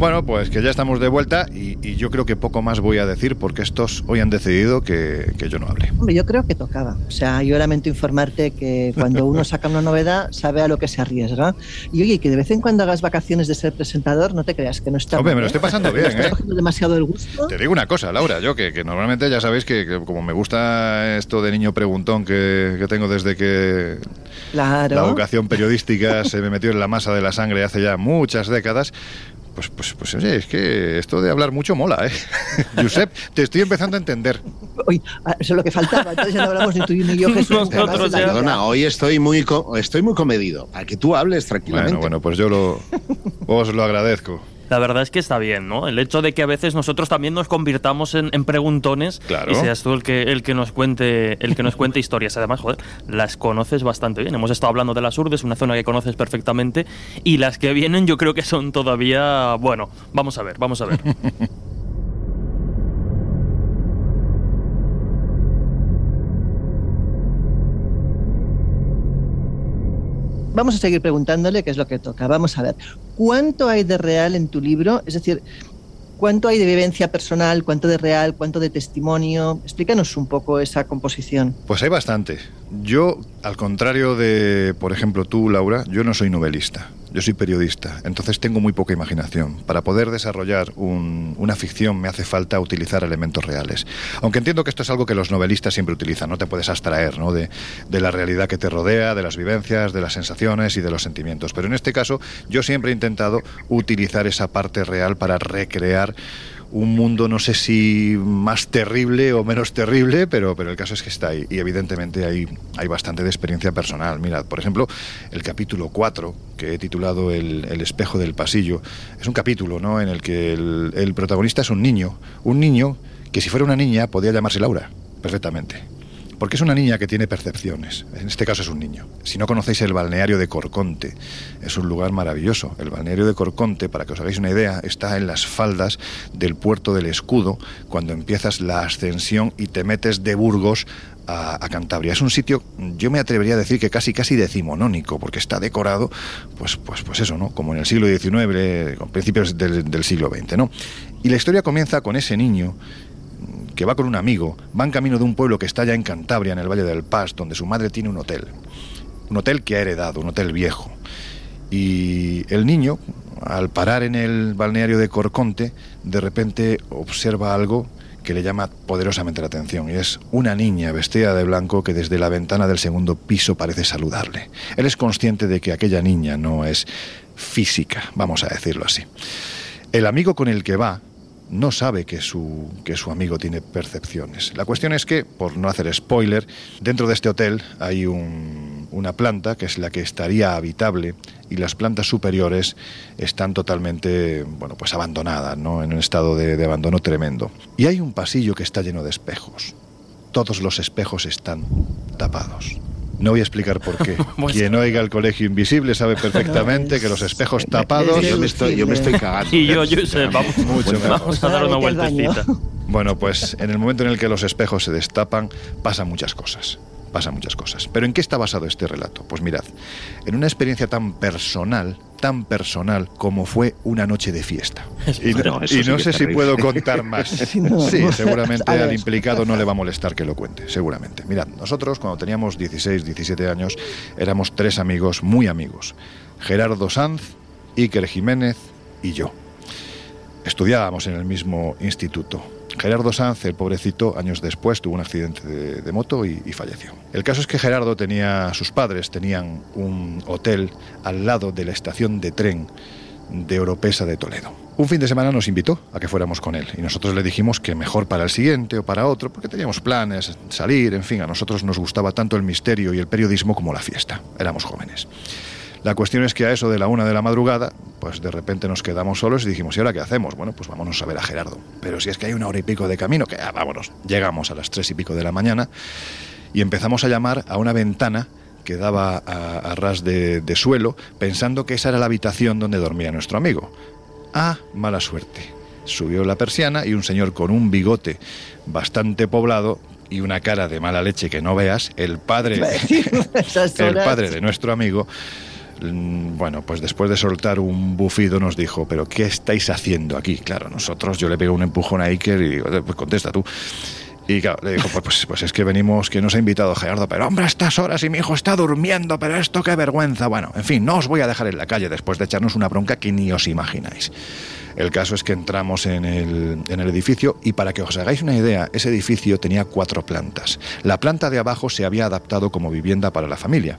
Bueno, pues que ya estamos de vuelta y, y yo creo que poco más voy a decir porque estos hoy han decidido que, que yo no hable. Hombre, yo creo que tocaba. O sea, yo lamento informarte que cuando uno saca una novedad, sabe a lo que se arriesga. Y oye, que de vez en cuando hagas vacaciones de ser presentador, no te creas que no está Hombre, mal, me lo estoy pasando bien, ¿eh? cogiendo demasiado el gusto. Te digo una cosa, Laura, yo que, que normalmente ya sabéis que, que como me gusta esto de niño preguntón que, que tengo desde que Claro. la vocación periodística se me metió en la masa de la sangre hace ya muchas décadas. Pues, pues, pues oye, es que esto de hablar mucho mola, ¿eh? Josep, te estoy empezando a entender. Uy, ah, eso es lo que faltaba. Entonces ya no hablamos ni tú ni yo, Jesús. Nosotros. Perdona, hoy estoy muy, estoy muy comedido. Para que tú hables tranquilamente. Bueno, bueno, pues yo lo, os lo agradezco. La verdad es que está bien, ¿no? El hecho de que a veces nosotros también nos convirtamos en, en preguntones Claro. y seas tú el que, el que nos cuente el que nos cuente historias. Además, joder, las conoces bastante bien. Hemos estado hablando de las Urdes, una zona que conoces perfectamente, y las que vienen yo creo que son todavía, bueno, vamos a ver, vamos a ver. Vamos a seguir preguntándole qué es lo que toca. Vamos a ver, ¿cuánto hay de real en tu libro? Es decir, ¿cuánto hay de vivencia personal? ¿Cuánto de real? ¿Cuánto de testimonio? Explícanos un poco esa composición. Pues hay bastante. Yo, al contrario de, por ejemplo, tú, Laura, yo no soy novelista, yo soy periodista, entonces tengo muy poca imaginación. Para poder desarrollar un- una ficción me hace falta utilizar elementos reales. Aunque entiendo que esto es algo que los novelistas siempre utilizan, no te puedes abstraer ¿no? de, de la realidad que te rodea, de las vivencias, de las sensaciones y de los sentimientos. Pero en este caso, yo siempre he intentado utilizar esa parte real para recrear un mundo no sé si más terrible o menos terrible, pero, pero el caso es que está ahí y evidentemente hay, hay bastante de experiencia personal. Mirad, por ejemplo, el capítulo 4, que he titulado el, el espejo del pasillo, es un capítulo ¿no? en el que el, el protagonista es un niño, un niño que si fuera una niña podía llamarse Laura, perfectamente. Porque es una niña que tiene percepciones. En este caso es un niño. Si no conocéis el balneario de Corconte, es un lugar maravilloso. El balneario de Corconte, para que os hagáis una idea, está en las faldas del puerto del Escudo, cuando empiezas la ascensión y te metes de Burgos a, Cantabria. Es un sitio, yo me atrevería a decir que casi casi decimonónico, porque está decorado, pues, pues, pues eso, ¿no? Como en el siglo XIX, con principios del, del siglo XX, ¿no? Y la historia comienza con ese niño que va con un amigo, va en camino de un pueblo que está ya en Cantabria, en el Valle del Paz, donde su madre tiene un hotel. Un hotel que ha heredado, un hotel viejo. Y el niño, al parar en el balneario de Corconte, de repente observa algo que le llama poderosamente la atención y es una niña vestida de blanco que desde la ventana del segundo piso parece saludarle. Él es consciente de que aquella niña no es física, vamos a decirlo así. El amigo con el que va no sabe que su, que su amigo tiene percepciones. La cuestión es que, por no hacer spoiler, dentro de este hotel hay un- una planta que es la que estaría habitable y las plantas superiores están totalmente, bueno, pues abandonadas, ¿no? En un estado de abandono tremendo. Y hay un pasillo que está lleno de espejos. Todos los espejos están tapados. No voy a explicar por qué. Pues- Quien oiga el colegio invisible sabe perfectamente que los espejos tapados Yo me estoy, yo me estoy cagando. Y yo, Josep, vamos, Mucho vamos a dar una vueltecita. Bueno, pues en el momento en el que los espejos se destapan, pasan muchas cosas. Pasan muchas cosas. ¿Pero en qué está basado este relato? Pues mirad, en una experiencia tan personal, tan personal como fue una noche de fiesta. Y, no- y sé si puedo contar más. Sí, no. Sí, seguramente al implicado no le va a molestar que lo cuente, seguramente. Mirad, nosotros cuando teníamos 16, 17 años éramos tres amigos, muy amigos. Gerardo Sanz, Iker Jiménez y yo. Estudiábamos en el mismo instituto. Gerardo Sanz, el pobrecito, años después tuvo un accidente de, moto y, y falleció. El caso es que Gerardo tenía, sus padres tenían un hotel al lado de la estación de tren de Oropesa de Toledo. Un fin de semana nos invitó a que fuéramos con él y nosotros le dijimos que mejor para el siguiente o para otro, porque teníamos planes, salir, en fin, a nosotros nos gustaba tanto el misterio y el periodismo como la fiesta. Éramos jóvenes. La cuestión es que a eso de la una de la madrugada, pues de repente nos quedamos solos y dijimos, ¿y ahora qué hacemos? Bueno, pues vámonos a ver a Gerardo. Pero si es que hay una hora y pico de camino, que ah, vámonos. Llegamos a las tres y pico de la mañana y empezamos a llamar a una ventana que daba a, a ras de, de suelo, pensando que esa era la habitación donde dormía nuestro amigo. Ah, mala suerte. Subió la persiana y un señor con un bigote bastante poblado y una cara de mala leche que no veas, el padre, Esas el padre de nuestro amigo, bueno, pues después de soltar un bufido nos dijo, pero ¿qué estáis haciendo aquí? Claro, nosotros, yo le pego un empujón a Iker y digo, "Eh, pues contesta tú. Y claro, le dijo, pues, pues, pues es que venimos, que nos ha invitado Gerardo, pero hombre, a estas horas y mi hijo está durmiendo, pero esto qué vergüenza. Bueno, en fin, no os voy a dejar en la calle después de echarnos una bronca que ni os imagináis. El caso es que entramos en el, edificio y para que os hagáis una idea, ese edificio tenía cuatro plantas. La planta de abajo se había adaptado como vivienda para la familia,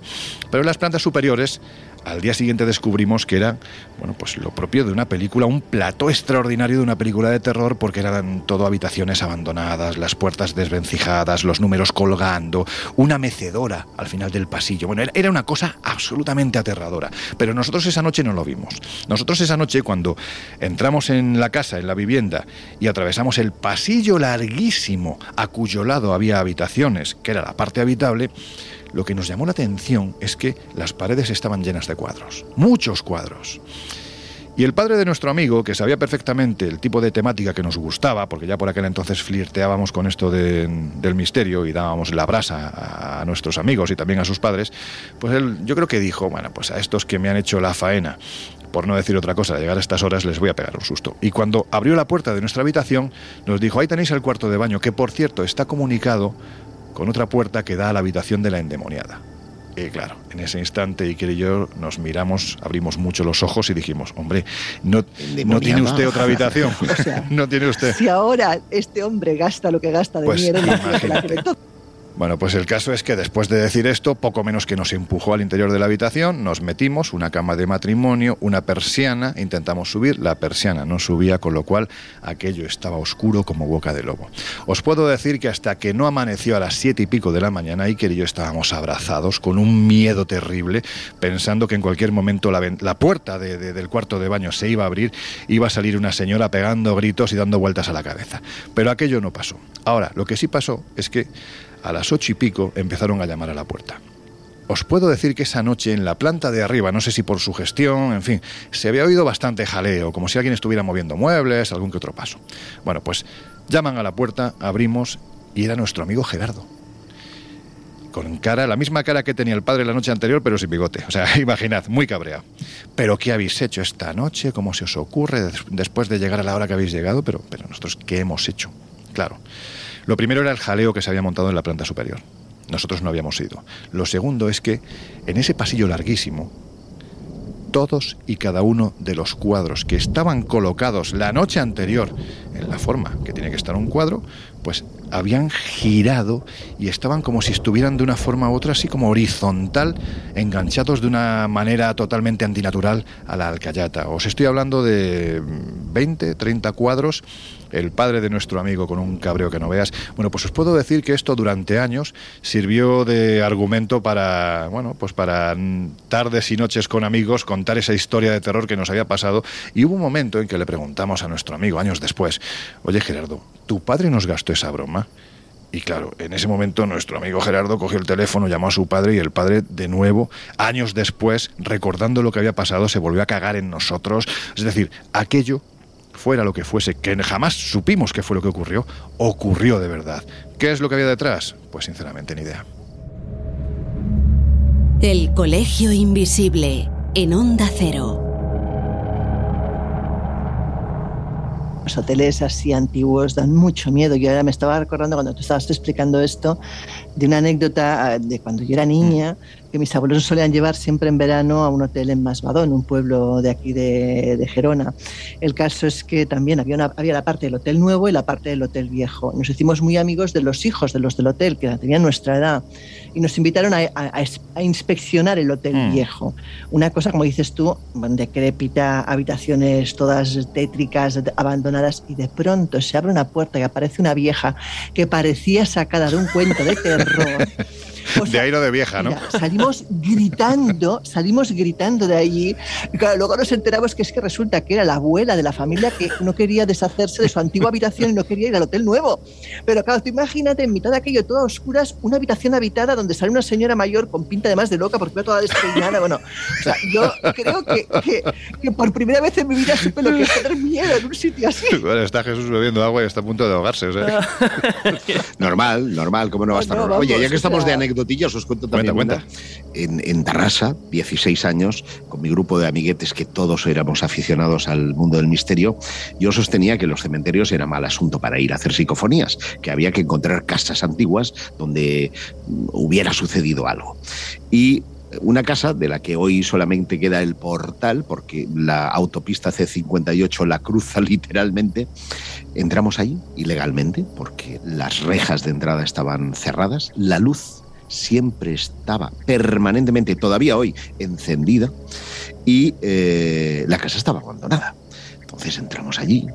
pero las plantas superiores al día siguiente descubrimos que era, bueno, pues lo propio de una película, un plató extraordinario de una película de terror, porque eran todo habitaciones abandonadas, las puertas desvencijadas, los números colgando, una mecedora al final del pasillo. Bueno, era, una cosa absolutamente aterradora. Pero nosotros esa noche no lo vimos. Nosotros esa noche, cuando entramos en la casa, en la vivienda, y atravesamos el pasillo larguísimo, a cuyo lado había habitaciones, que era la parte habitable, lo que nos llamó la atención es que las paredes estaban llenas de cuadros, muchos cuadros. Y el padre de nuestro amigo, que sabía perfectamente el tipo de temática que nos gustaba, porque ya por aquel entonces flirteábamos con esto de- del misterio y dábamos la brasa a, nuestros amigos y también a sus padres, pues él yo creo que dijo, bueno, pues a estos que me han hecho la faena, por no decir otra cosa, de llegar a estas horas les voy a pegar un susto. Y cuando abrió la puerta de nuestra habitación, nos dijo, ahí tenéis el cuarto de baño, que por cierto está comunicado con otra puerta que da a la habitación de la endemoniada. Y claro, en ese instante Iker y yo nos miramos, abrimos mucho los ojos y dijimos, hombre, no, tiene usted otra habitación. no tiene usted. Si ahora este hombre gasta lo que gasta de Pues, miedo, Bueno, pues el caso es que después de decir esto, poco menos que nos empujó al interior de la habitación, nos metimos, una cama de matrimonio, una persiana, intentamos subir, la persiana no subía, con lo cual aquello estaba oscuro como boca de lobo. Os puedo decir que hasta que no amaneció a las siete y pico de la mañana, Iker y yo estábamos abrazados con un miedo terrible, pensando que en cualquier momento la, la puerta de- de- del cuarto de baño se iba a abrir, iba a salir una señora pegando gritos y dando vueltas a la cabeza. Pero aquello no pasó. Ahora, lo que sí pasó es que a las ocho y pico empezaron a llamar a la puerta. Os puedo decir que esa noche en la planta de arriba, no sé si por su gestión, en fin, se había oído bastante jaleo, como si alguien estuviera moviendo muebles, algún que otro paso. Bueno, pues llaman a la puerta, abrimos y era nuestro amigo Gerardo. Con cara, la misma cara que tenía el padre la noche anterior, pero sin bigote. O sea, imaginad, muy cabreado. Pero ¿qué habéis hecho esta noche? ¿Cómo se os ocurre des- después de llegar a la hora que habéis llegado? Pero, pero nosotros, ¿qué hemos hecho? Claro. Lo primero era el jaleo que se había montado en la planta superior. Nosotros no habíamos ido. Lo segundo es que en ese pasillo larguísimo, todos y cada uno de los cuadros que estaban colocados la noche anterior en la forma que tiene que estar un cuadro, pues habían girado y estaban como si estuvieran de una forma u otra, así como horizontal, enganchados de una manera totalmente antinatural a la alcayata. Os estoy hablando de 20, 30 cuadros, el padre de nuestro amigo con un cabreo que no veas. Bueno, pues os puedo decir que esto durante años sirvió de argumento para, bueno, pues para tardes y noches con amigos contar esa historia de terror que nos había pasado y hubo un momento en que le preguntamos a nuestro amigo años después, "Oye Gerardo, ¿tu padre nos gastó esa broma?" Y claro, en ese momento nuestro amigo Gerardo cogió el teléfono, llamó a su padre y el padre, de nuevo, años después, recordando lo que había pasado, se volvió a cagar en nosotros. Es decir, aquello, fuera lo que fuese, que jamás supimos qué fue lo que ocurrió, ocurrió de verdad. ¿Qué es lo que había detrás? Pues sinceramente ni idea. El Colegio Invisible en Onda Cero. Los hoteles así antiguos dan mucho miedo. Yo ahora me estaba recordando cuando tú estabas explicando esto de una anécdota ah, de cuando yo era niña, que mis abuelos nos solían llevar siempre en verano a un hotel en Masbadón, un pueblo de aquí de, de Gerona. El caso es que también había, una, había la parte del hotel nuevo y la parte del hotel viejo. Nos hicimos muy amigos de los hijos de los del hotel, que tenían nuestra edad, y nos invitaron a, a- a inspeccionar el hotel Mm. viejo. Una cosa, como dices tú, decrépita, habitaciones todas tétricas, abandonadas, y de pronto se abre una puerta y aparece una vieja que parecía sacada de un cuento de terror. O De sea, aire de vieja, ¿no? Mira, salimos gritando, salimos gritando de allí. Y claro, luego nos enteramos que es que resulta que era la abuela de la familia que no quería deshacerse de su antigua habitación y no quería ir al hotel nuevo. Pero claro, tú imagínate en mitad de aquello todo a oscuras, una habitación habitada donde sale una señora mayor con pinta además de loca porque va toda despeinada. Bueno, o sea, yo creo que, que, que por primera vez en mi vida supe lo que es tener miedo en un sitio así. Bueno, está Jesús bebiendo agua y está a punto de ahogarse. o sea. Normal, normal, ¿cómo no va a estar No, normal? Oye, ya que estamos de anecdotillas, os cuento también Cuenta, una. En, en Tarrasa, 16 años, con mi grupo de amiguetes que todos éramos aficionados al mundo del misterio, yo sostenía que los cementerios era mal asunto para ir a hacer psicofonías, que había que encontrar casas antiguas donde mm, hubiera sucedido algo. Y una casa de la que hoy solamente queda el portal, porque la autopista C58 la cruza literalmente, entramos ahí ilegalmente, porque las rejas de entrada estaban cerradas, la luz siempre estaba permanentemente, todavía hoy, encendida, y eh, la casa estaba abandonada. Entonces entramos allí,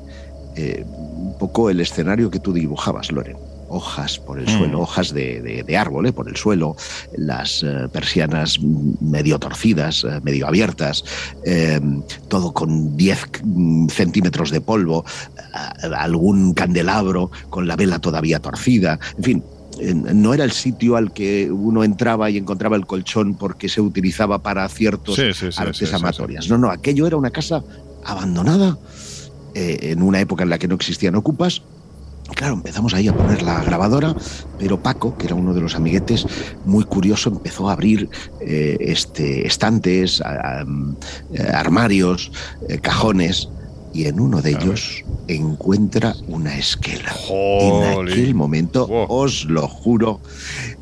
eh, un poco el escenario que tú dibujabas, Loren. Hojas por el Mm. suelo, hojas de, de- de árbol eh, por el suelo, las eh, persianas medio torcidas, medio abiertas, todo con 10 mm, centímetros de polvo, algún candelabro con la vela todavía torcida, en fin. No era el sitio al que uno entraba y encontraba el colchón porque se utilizaba para ciertos Sí, sí, sí, artes amatorias. No, no, aquello era una casa abandonada eh, en una época en la que no existían ocupas. Claro, empezamos ahí a poner la grabadora, pero Paco, que era uno de los amiguetes, muy curioso, empezó a abrir eh, este, estantes, a- a- eh, armarios, eh, cajones, y en uno de ellos encuentra una esquela. En aquel momento, Wow. os lo juro,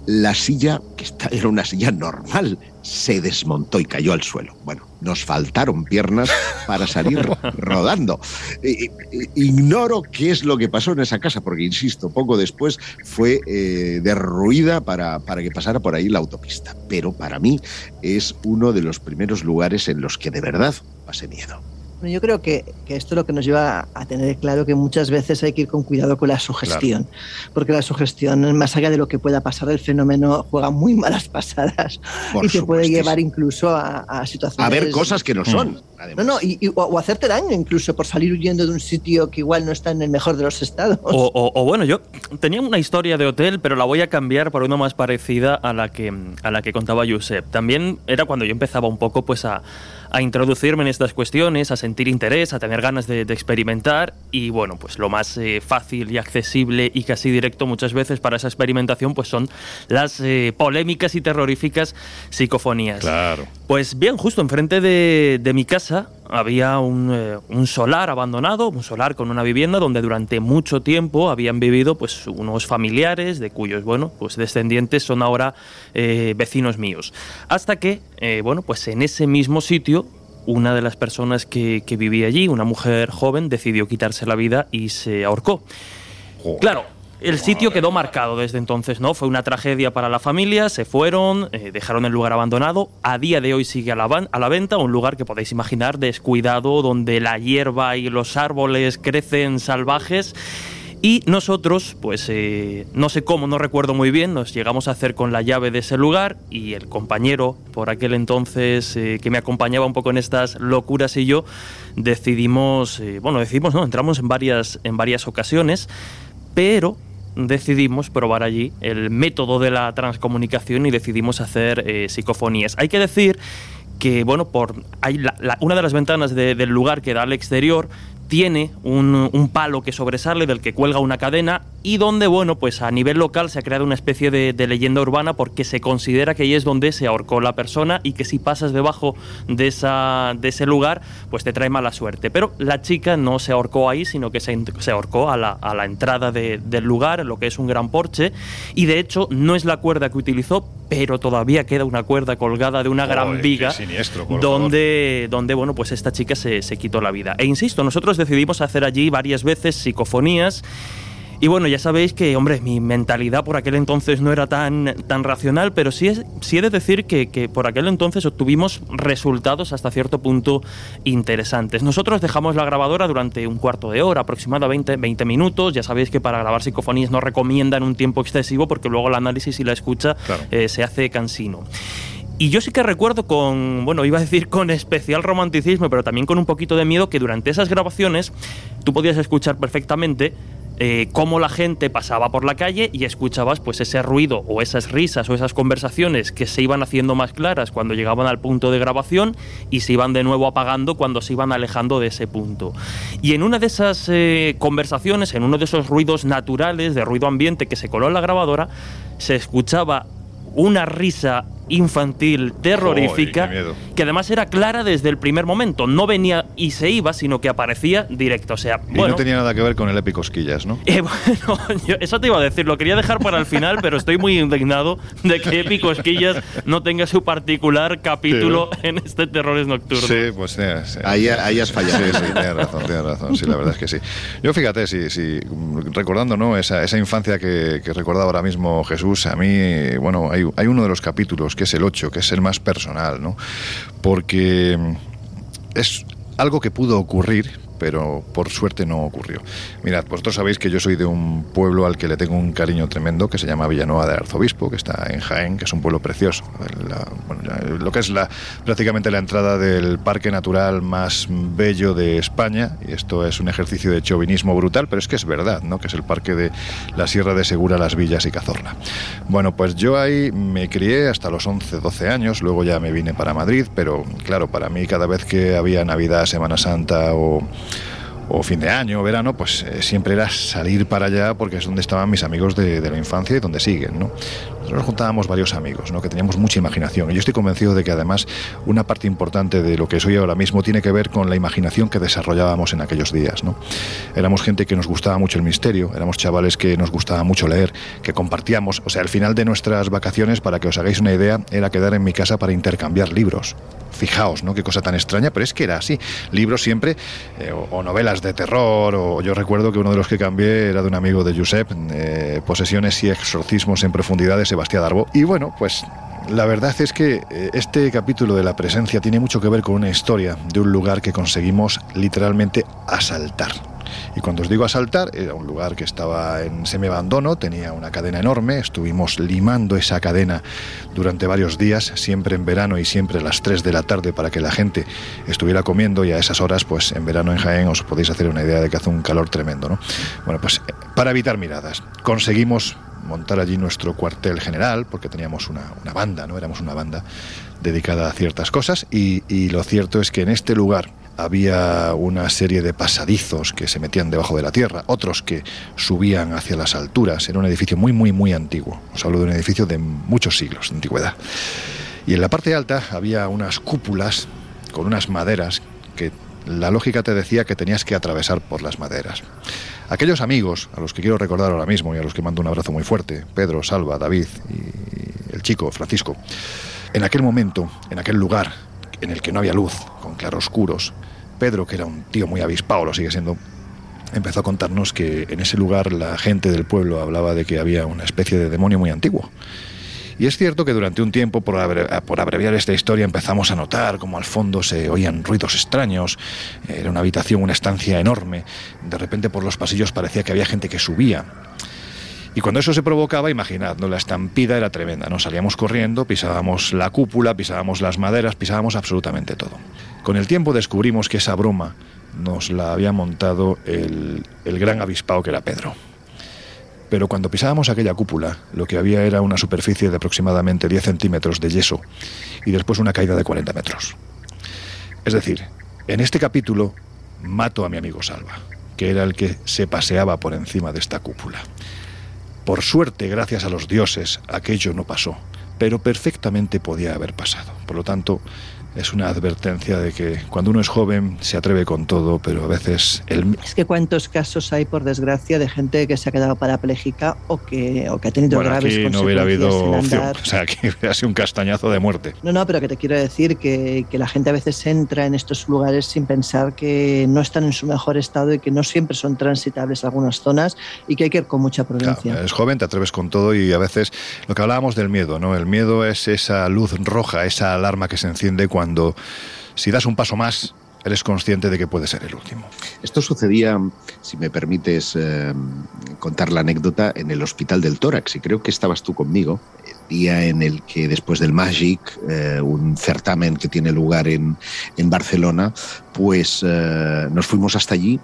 la silla, que esta- era una silla normal, se desmontó y cayó al suelo. Bueno, nos faltaron piernas para salir rodando. I- i- Ignoro qué es lo que pasó en esa casa, porque, insisto, poco después fue eh, derruida para, para que pasara por ahí la autopista. Pero para mí es uno de los primeros lugares en los que de verdad pasé miedo. Yo creo que, que, esto es lo que nos lleva a tener claro que muchas veces hay que ir con cuidado con la sugestión, claro. porque la sugestión, más allá de lo que pueda pasar, el fenómeno juega muy malas pasadas Por y te puede llevar incluso a, a, situaciones... A ver cosas que no son. Mm. No, no, y, y, o, o, hacerte daño incluso por salir huyendo de un sitio que igual no está en el mejor de los estados. O, o, bueno, yo tenía una historia de hotel, pero la voy a cambiar por una más parecida a la que, a la que contaba Josep. También era cuando yo empezaba un poco pues a a introducirme en estas cuestiones, a sentir interés, a tener ganas de, de experimentar y bueno, pues lo más eh, fácil y accesible y casi directo muchas veces para esa experimentación pues son las eh, polémicas y terroríficas psicofonías. Claro. Pues bien, justo enfrente de, de mi casa había un, eh, un, solar abandonado, un solar con una vivienda donde durante mucho tiempo habían vivido pues unos familiares de cuyos bueno pues descendientes son ahora eh, vecinos míos. Hasta que eh, bueno pues en ese mismo sitio una de las personas que, que, vivía allí, una mujer joven, decidió quitarse la vida y se ahorcó. Claro, el sitio quedó marcado desde entonces, ¿no? Fue una tragedia para la familia, se fueron, eh, dejaron el lugar abandonado. A día de hoy sigue a la, a la, venta, un lugar que podéis imaginar descuidado, donde la hierba y los árboles crecen salvajes. Y nosotros, pues eh, no sé cómo, no recuerdo muy bien, nos llegamos a hacer con la llave de ese lugar y el compañero por aquel entonces eh, que me acompañaba un poco en estas locuras y yo decidimos, eh, bueno, decidimos, no, entramos en varias, en varias ocasiones, pero decidimos probar allí el método de la transcomunicación y decidimos hacer psicofonías. Hay que decir que, bueno, por una de las ventanas de, del lugar que da al exterior tiene un, un, palo que sobresale del que cuelga una cadena y donde, bueno, pues a nivel local se ha creado una especie de, de, leyenda urbana porque se considera que ahí es donde se ahorcó la persona y que si pasas debajo de, esa, de ese lugar, pues te trae mala suerte. Pero la chica no se ahorcó ahí, sino que se, se ahorcó a la, a la entrada de, del lugar, lo que es un gran porche, y de hecho no es la cuerda que utilizó, pero todavía queda una cuerda colgada de una oh, gran viga siniestro, donde, donde, bueno, pues esta chica se, se quitó la vida. E insisto, nosotros decidimos hacer allí varias veces psicofonías. Y bueno, ya sabéis que, hombre, mi mentalidad por aquel entonces no era tan, tan racional, pero sí, es, sí he de decir que, que, por aquel entonces obtuvimos resultados hasta cierto punto interesantes. Nosotros dejamos la grabadora durante un cuarto de hora, aproximadamente 20 minutos. Ya sabéis que para grabar psicofonías no recomiendan un tiempo excesivo porque luego el análisis y la escucha claro. eh, se hace cansino. Y yo sí que recuerdo con, bueno, iba a decir con especial romanticismo, pero también con un poquito de miedo que durante esas grabaciones tú podías escuchar perfectamente eh, cómo la gente pasaba por la calle y escuchabas pues ese ruido o esas risas o esas conversaciones que se iban haciendo más claras cuando llegaban al punto de grabación y se iban de nuevo apagando cuando se iban alejando de ese punto. Y en una de esas eh, conversaciones, en uno de esos ruidos naturales, de ruido ambiente que se coló en la grabadora, se escuchaba una risa infantil terrorífica oh, que además era clara desde el primer momento. No venía y se iba sino que aparecía directo o sea y bueno, no tenía nada que ver con el épico Esquillas ¿no? Eh, bueno yo, eso te iba a decir lo quería dejar para el final pero estoy muy indignado de que épico Esquillas no tenga su particular capítulo sí, en este Terrores Nocturnos. Sí pues sí, sí. Ahí, ahí, has fallado. Sí, sí, tienes razón tienes razón. Sí la verdad es que sí. Yo fíjate sí, sí recordando ¿no? esa, esa infancia que, que recordaba ahora mismo Jesús a mí bueno hay, hay uno de los capítulos que es el 8 que es el más personal, ¿no? Porque es algo que pudo ocurrir, pero por suerte no ocurrió. Mirad, vosotros sabéis que yo soy de un pueblo al que le tengo un cariño tremendo, que se llama Villanueva de Arzobispo, que está en Jaén, que es un pueblo precioso. Lo que es la, prácticamente la entrada del parque natural más bello de España, y esto es un ejercicio de chauvinismo brutal, pero es que es verdad, ¿no? que es el parque de la Sierra de Segura, Las Villas y Cazorla. Bueno, pues yo ahí me crié hasta los 11, 12 años, luego ya me vine para Madrid, pero claro, para mí cada vez que había Navidad, Semana Santa o o fin de año, verano, pues eh, siempre era salir para allá porque es donde estaban mis amigos de, de la infancia y donde siguen, ¿no? Nosotros nos juntábamos varios amigos, ¿no? que teníamos mucha imaginación. Y yo estoy convencido de que además una parte importante de lo que soy ahora mismo tiene que ver con la imaginación que desarrollábamos en aquellos días. ¿no? Éramos gente que nos gustaba mucho el misterio, éramos chavales que nos gustaba mucho leer, que compartíamos. O sea, al final de nuestras vacaciones, para que os hagáis una idea, era quedar en mi casa para intercambiar libros. Fijaos, ¿no? Qué cosa tan extraña, pero es que era así. Libros siempre, eh, o, o, novelas de terror, o yo recuerdo que uno de los que cambié era de un amigo de Josep, eh, Posesiones y exorcismos en profundidades Sebastián Darbo. Y bueno, pues la verdad es que eh, este capítulo de la presencia tiene mucho que ver con una historia de un lugar que conseguimos literalmente asaltar. Y cuando os digo asaltar, era un lugar que estaba en semiabandono, tenía una cadena enorme, estuvimos limando esa cadena durante varios días, siempre en verano y siempre a las 3 de la tarde para que la gente estuviera comiendo y a esas horas, pues en verano en Jaén os podéis hacer una idea de que hace un calor tremendo, ¿no? Bueno, pues para evitar miradas, conseguimos montar allí nuestro cuartel general, porque teníamos una, banda, ¿no? Éramos una banda dedicada a ciertas cosas y lo cierto es que en este lugar había una serie de pasadizos que se metían debajo de la tierra, otros que subían hacia las alturas. Era un edificio muy, muy, muy antiguo. Os hablo de un edificio de muchos siglos de antigüedad. Y en la parte alta había unas cúpulas con unas maderas que la lógica te decía que tenías que atravesar por las maderas. Aquellos amigos, a los que quiero recordar ahora mismo y a los que mando un abrazo muy fuerte, Pedro, Salva, David y el chico, Francisco, en aquel momento, en aquel lugar en el que no había luz, con claroscuros, Pedro, que era un tío muy avispado, lo sigue siendo, empezó a contarnos que en ese lugar la gente del pueblo hablaba de que había una especie de demonio muy antiguo. Y es cierto que durante un tiempo, por, abre- por abreviar esta historia, empezamos a notar como al fondo se oían ruidos extraños. Era una habitación, una estancia enorme. De repente por los pasillos parecía que había gente que subía. Y cuando eso se provocaba, imaginad, ¿no? la estampida era tremenda. ¿no? Salíamos corriendo, pisábamos la cúpula, pisábamos las maderas, pisábamos absolutamente todo. Con el tiempo descubrimos que esa broma nos la había montado el, el gran avispao que era Pedro. Pero cuando pisábamos aquella cúpula, lo que había era una superficie de aproximadamente 10 centímetros de yeso y después una caída de 40 metros. Es decir, en este capítulo mato a mi amigo Salva, que era el que se paseaba por encima de esta cúpula. Por suerte, gracias a los dioses, aquello no pasó, pero perfectamente podía haber pasado. Por lo tanto, es una advertencia de que cuando uno es joven se atreve con todo, pero a veces el... Es que cuántos casos hay, por desgracia, de gente que se ha quedado parapléjica o que, o que ha tenido Bueno, graves aquí no hubiera habido consecuencias opción, o sea, aquí hubiera sido un castañazo de muerte. No, no, pero que te quiero decir que, que la gente a veces entra en estos lugares sin pensar que no están en su mejor estado y que no siempre son transitables algunas zonas y que hay que ir con mucha prudencia. Claro, eres joven, te atreves con todo y a veces lo que hablábamos del miedo, ¿no? El miedo es esa luz roja, esa alarma que se enciende cuando si das un paso más eres consciente de que puede ser el último. Esto sucedía, si me permites eh, contar la anécdota, en el Hospital del Tórax, y creo que estabas tú conmigo, el día en el que después del Magic, eh, un certamen que tiene lugar en, en Barcelona, pues eh, nos fuimos hasta allí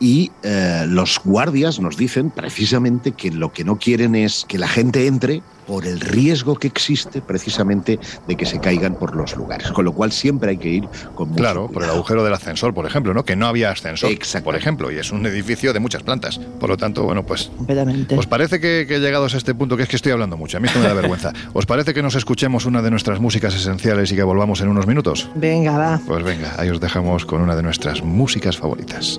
y eh, los guardias nos dicen precisamente que lo que no quieren es que la gente entre por el riesgo que existe precisamente de que se caigan por los lugares, con lo cual siempre hay que ir con mucho Claro, por el cuidado. agujero del ascensor, por ejemplo, ¿no? Que no había ascensor, Exacto. por ejemplo, y es un edificio de muchas plantas. Por lo tanto, bueno, pues Completamente. ¿Os parece que, que llegados a este punto, que es que estoy hablando mucho, a mí esto me da vergüenza, ¿os parece que nos escuchemos una de nuestras músicas esenciales y que volvamos en unos minutos? Venga, va. Pues venga, ahí os dejamos con una de nuestras músicas favoritas.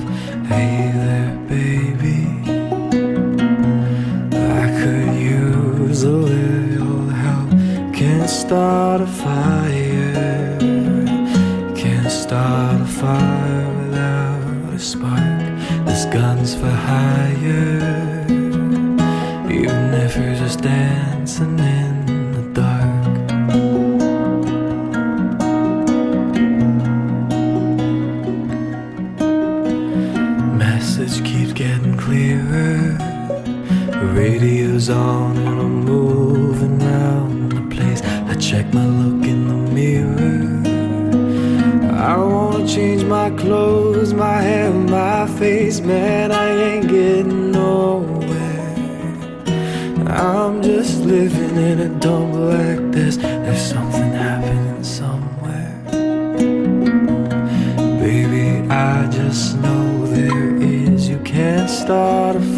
Hey there, baby. I could use a little help. Can't start a fire. Can't start a fire without a spark. This gun's for hire. Even if you're just dancing in Radio's on and I'm moving the place. I check my look in the mirror. I wanna change my clothes, my hair, my face, man. I ain't getting nowhere. I'm just living in a dump like this. There's something happening somewhere. Baby, I just know there is. You can't start a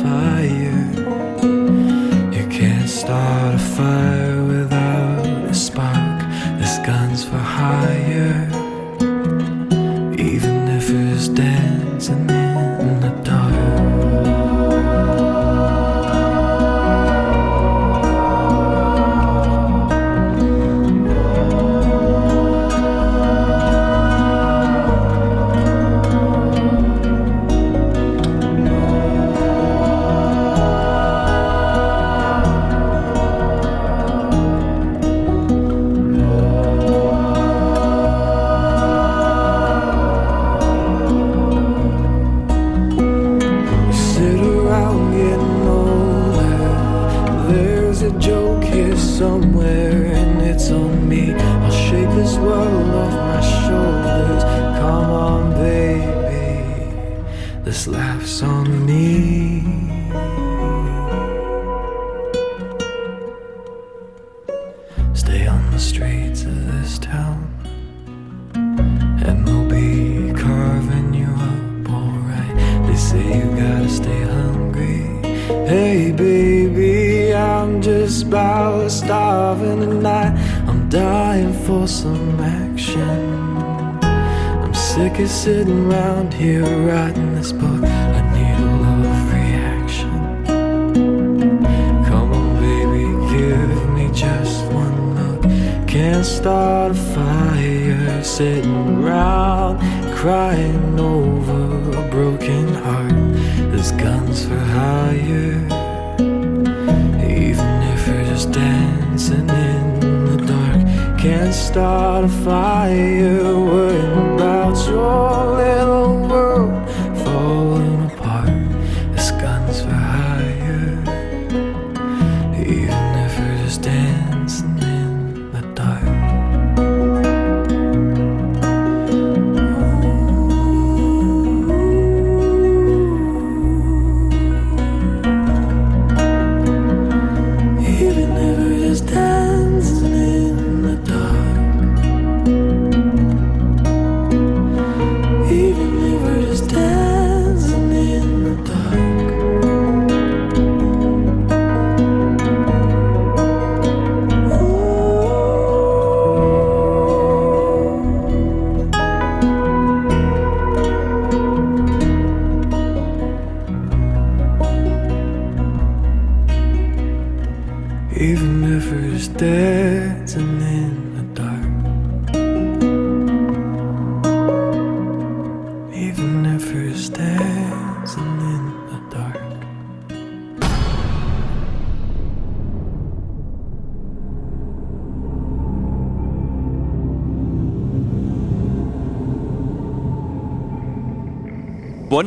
just laughs on I'm sitting around here writing this book. I need a love reaction. Come on, baby, give me just one look. Can't start a fire sitting round crying over a broken heart. There's guns for hire, even if you're just dancing in the dark. Can't start a fire,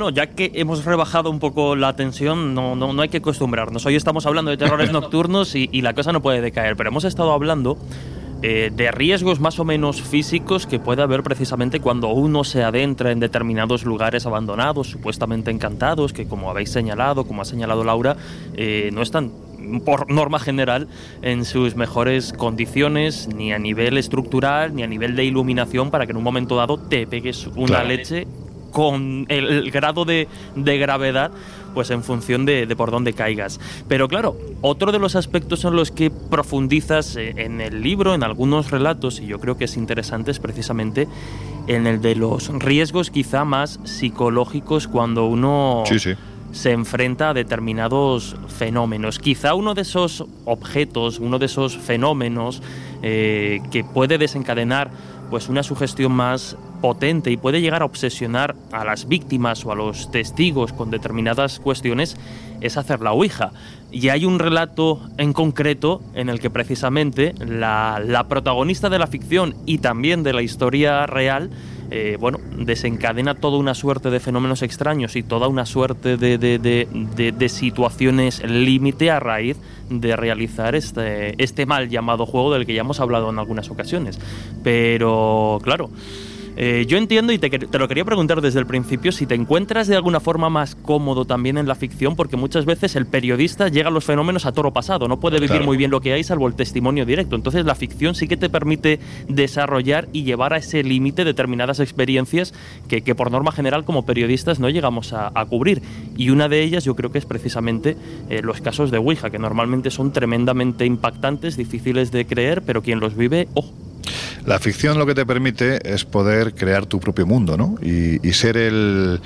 Bueno, ya que hemos rebajado un poco la tensión, no, no, no hay que acostumbrarnos. Hoy estamos hablando de terrores nocturnos y, y la cosa no puede decaer, pero hemos estado hablando eh, de riesgos más o menos físicos que puede haber precisamente cuando uno se adentra en determinados lugares abandonados, supuestamente encantados, que como habéis señalado, como ha señalado Laura, eh, no están por norma general en sus mejores condiciones, ni a nivel estructural, ni a nivel de iluminación, para que en un momento dado te pegues una Claro. leche con el, el grado de, de gravedad, pues en función de, de por dónde caigas. Pero claro, otro de los aspectos en los que profundizas eh, en el libro, en algunos relatos, y yo creo que es interesante, es precisamente en el de los riesgos quizá más psicológicos cuando uno Sí, sí. se enfrenta a determinados fenómenos. Quizá uno de esos objetos, uno de esos fenómenos eh, que puede desencadenar pues una sugestión más potente y puede llegar a obsesionar a las víctimas o a los testigos con determinadas cuestiones es hacer la Ouija. Y hay un relato en concreto en el que precisamente la, la protagonista de la ficción y también de la historia real eh, bueno, desencadena toda una suerte de fenómenos extraños y toda una suerte de, de- de- de- situaciones límite a raíz de realizar este, este mal llamado juego del que ya hemos hablado en algunas ocasiones. Pero, claro. Eh, yo entiendo y te, lo quería preguntar desde el principio si te encuentras de alguna forma más cómodo también en la ficción, porque muchas veces el periodista llega a los fenómenos a toro pasado, no puede vivir Claro. muy bien lo que hay salvo el testimonio directo. Entonces la ficción sí que te permite desarrollar y llevar a ese límite determinadas experiencias que, que por norma general como periodistas no llegamos a, a cubrir. Y una de ellas yo creo que es precisamente eh, los casos de Ouija, que normalmente son tremendamente impactantes, difíciles de creer, pero quien los vive, ojo. La ficción lo que te permite es poder crear tu propio mundo, ¿no? Y, y ser el.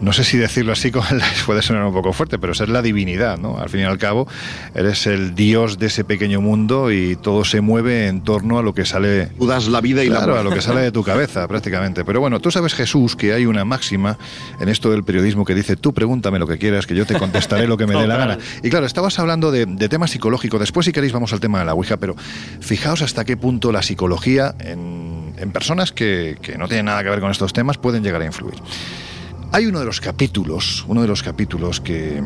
No sé si decirlo así, puede sonar un poco fuerte, pero ser la divinidad, ¿no? Al fin y al cabo, eres el dios de ese pequeño mundo y todo se mueve en torno a lo que sale. Tú das la vida y la Claro, a muerte. lo que sale de tu cabeza, prácticamente. Pero bueno, tú sabes, Jesús, que hay una máxima en esto del periodismo que dice: tú pregúntame lo que quieras, que yo te contestaré lo que me dé la gana. Y claro, estabas hablando de, de temas psicológicos. Después, si queréis, vamos al tema de la Ouija, pero fijaos hasta qué punto la psicología en, en personas que, que no tienen nada que ver con estos temas pueden llegar a influir. Hay uno de los capítulos, uno de los capítulos que,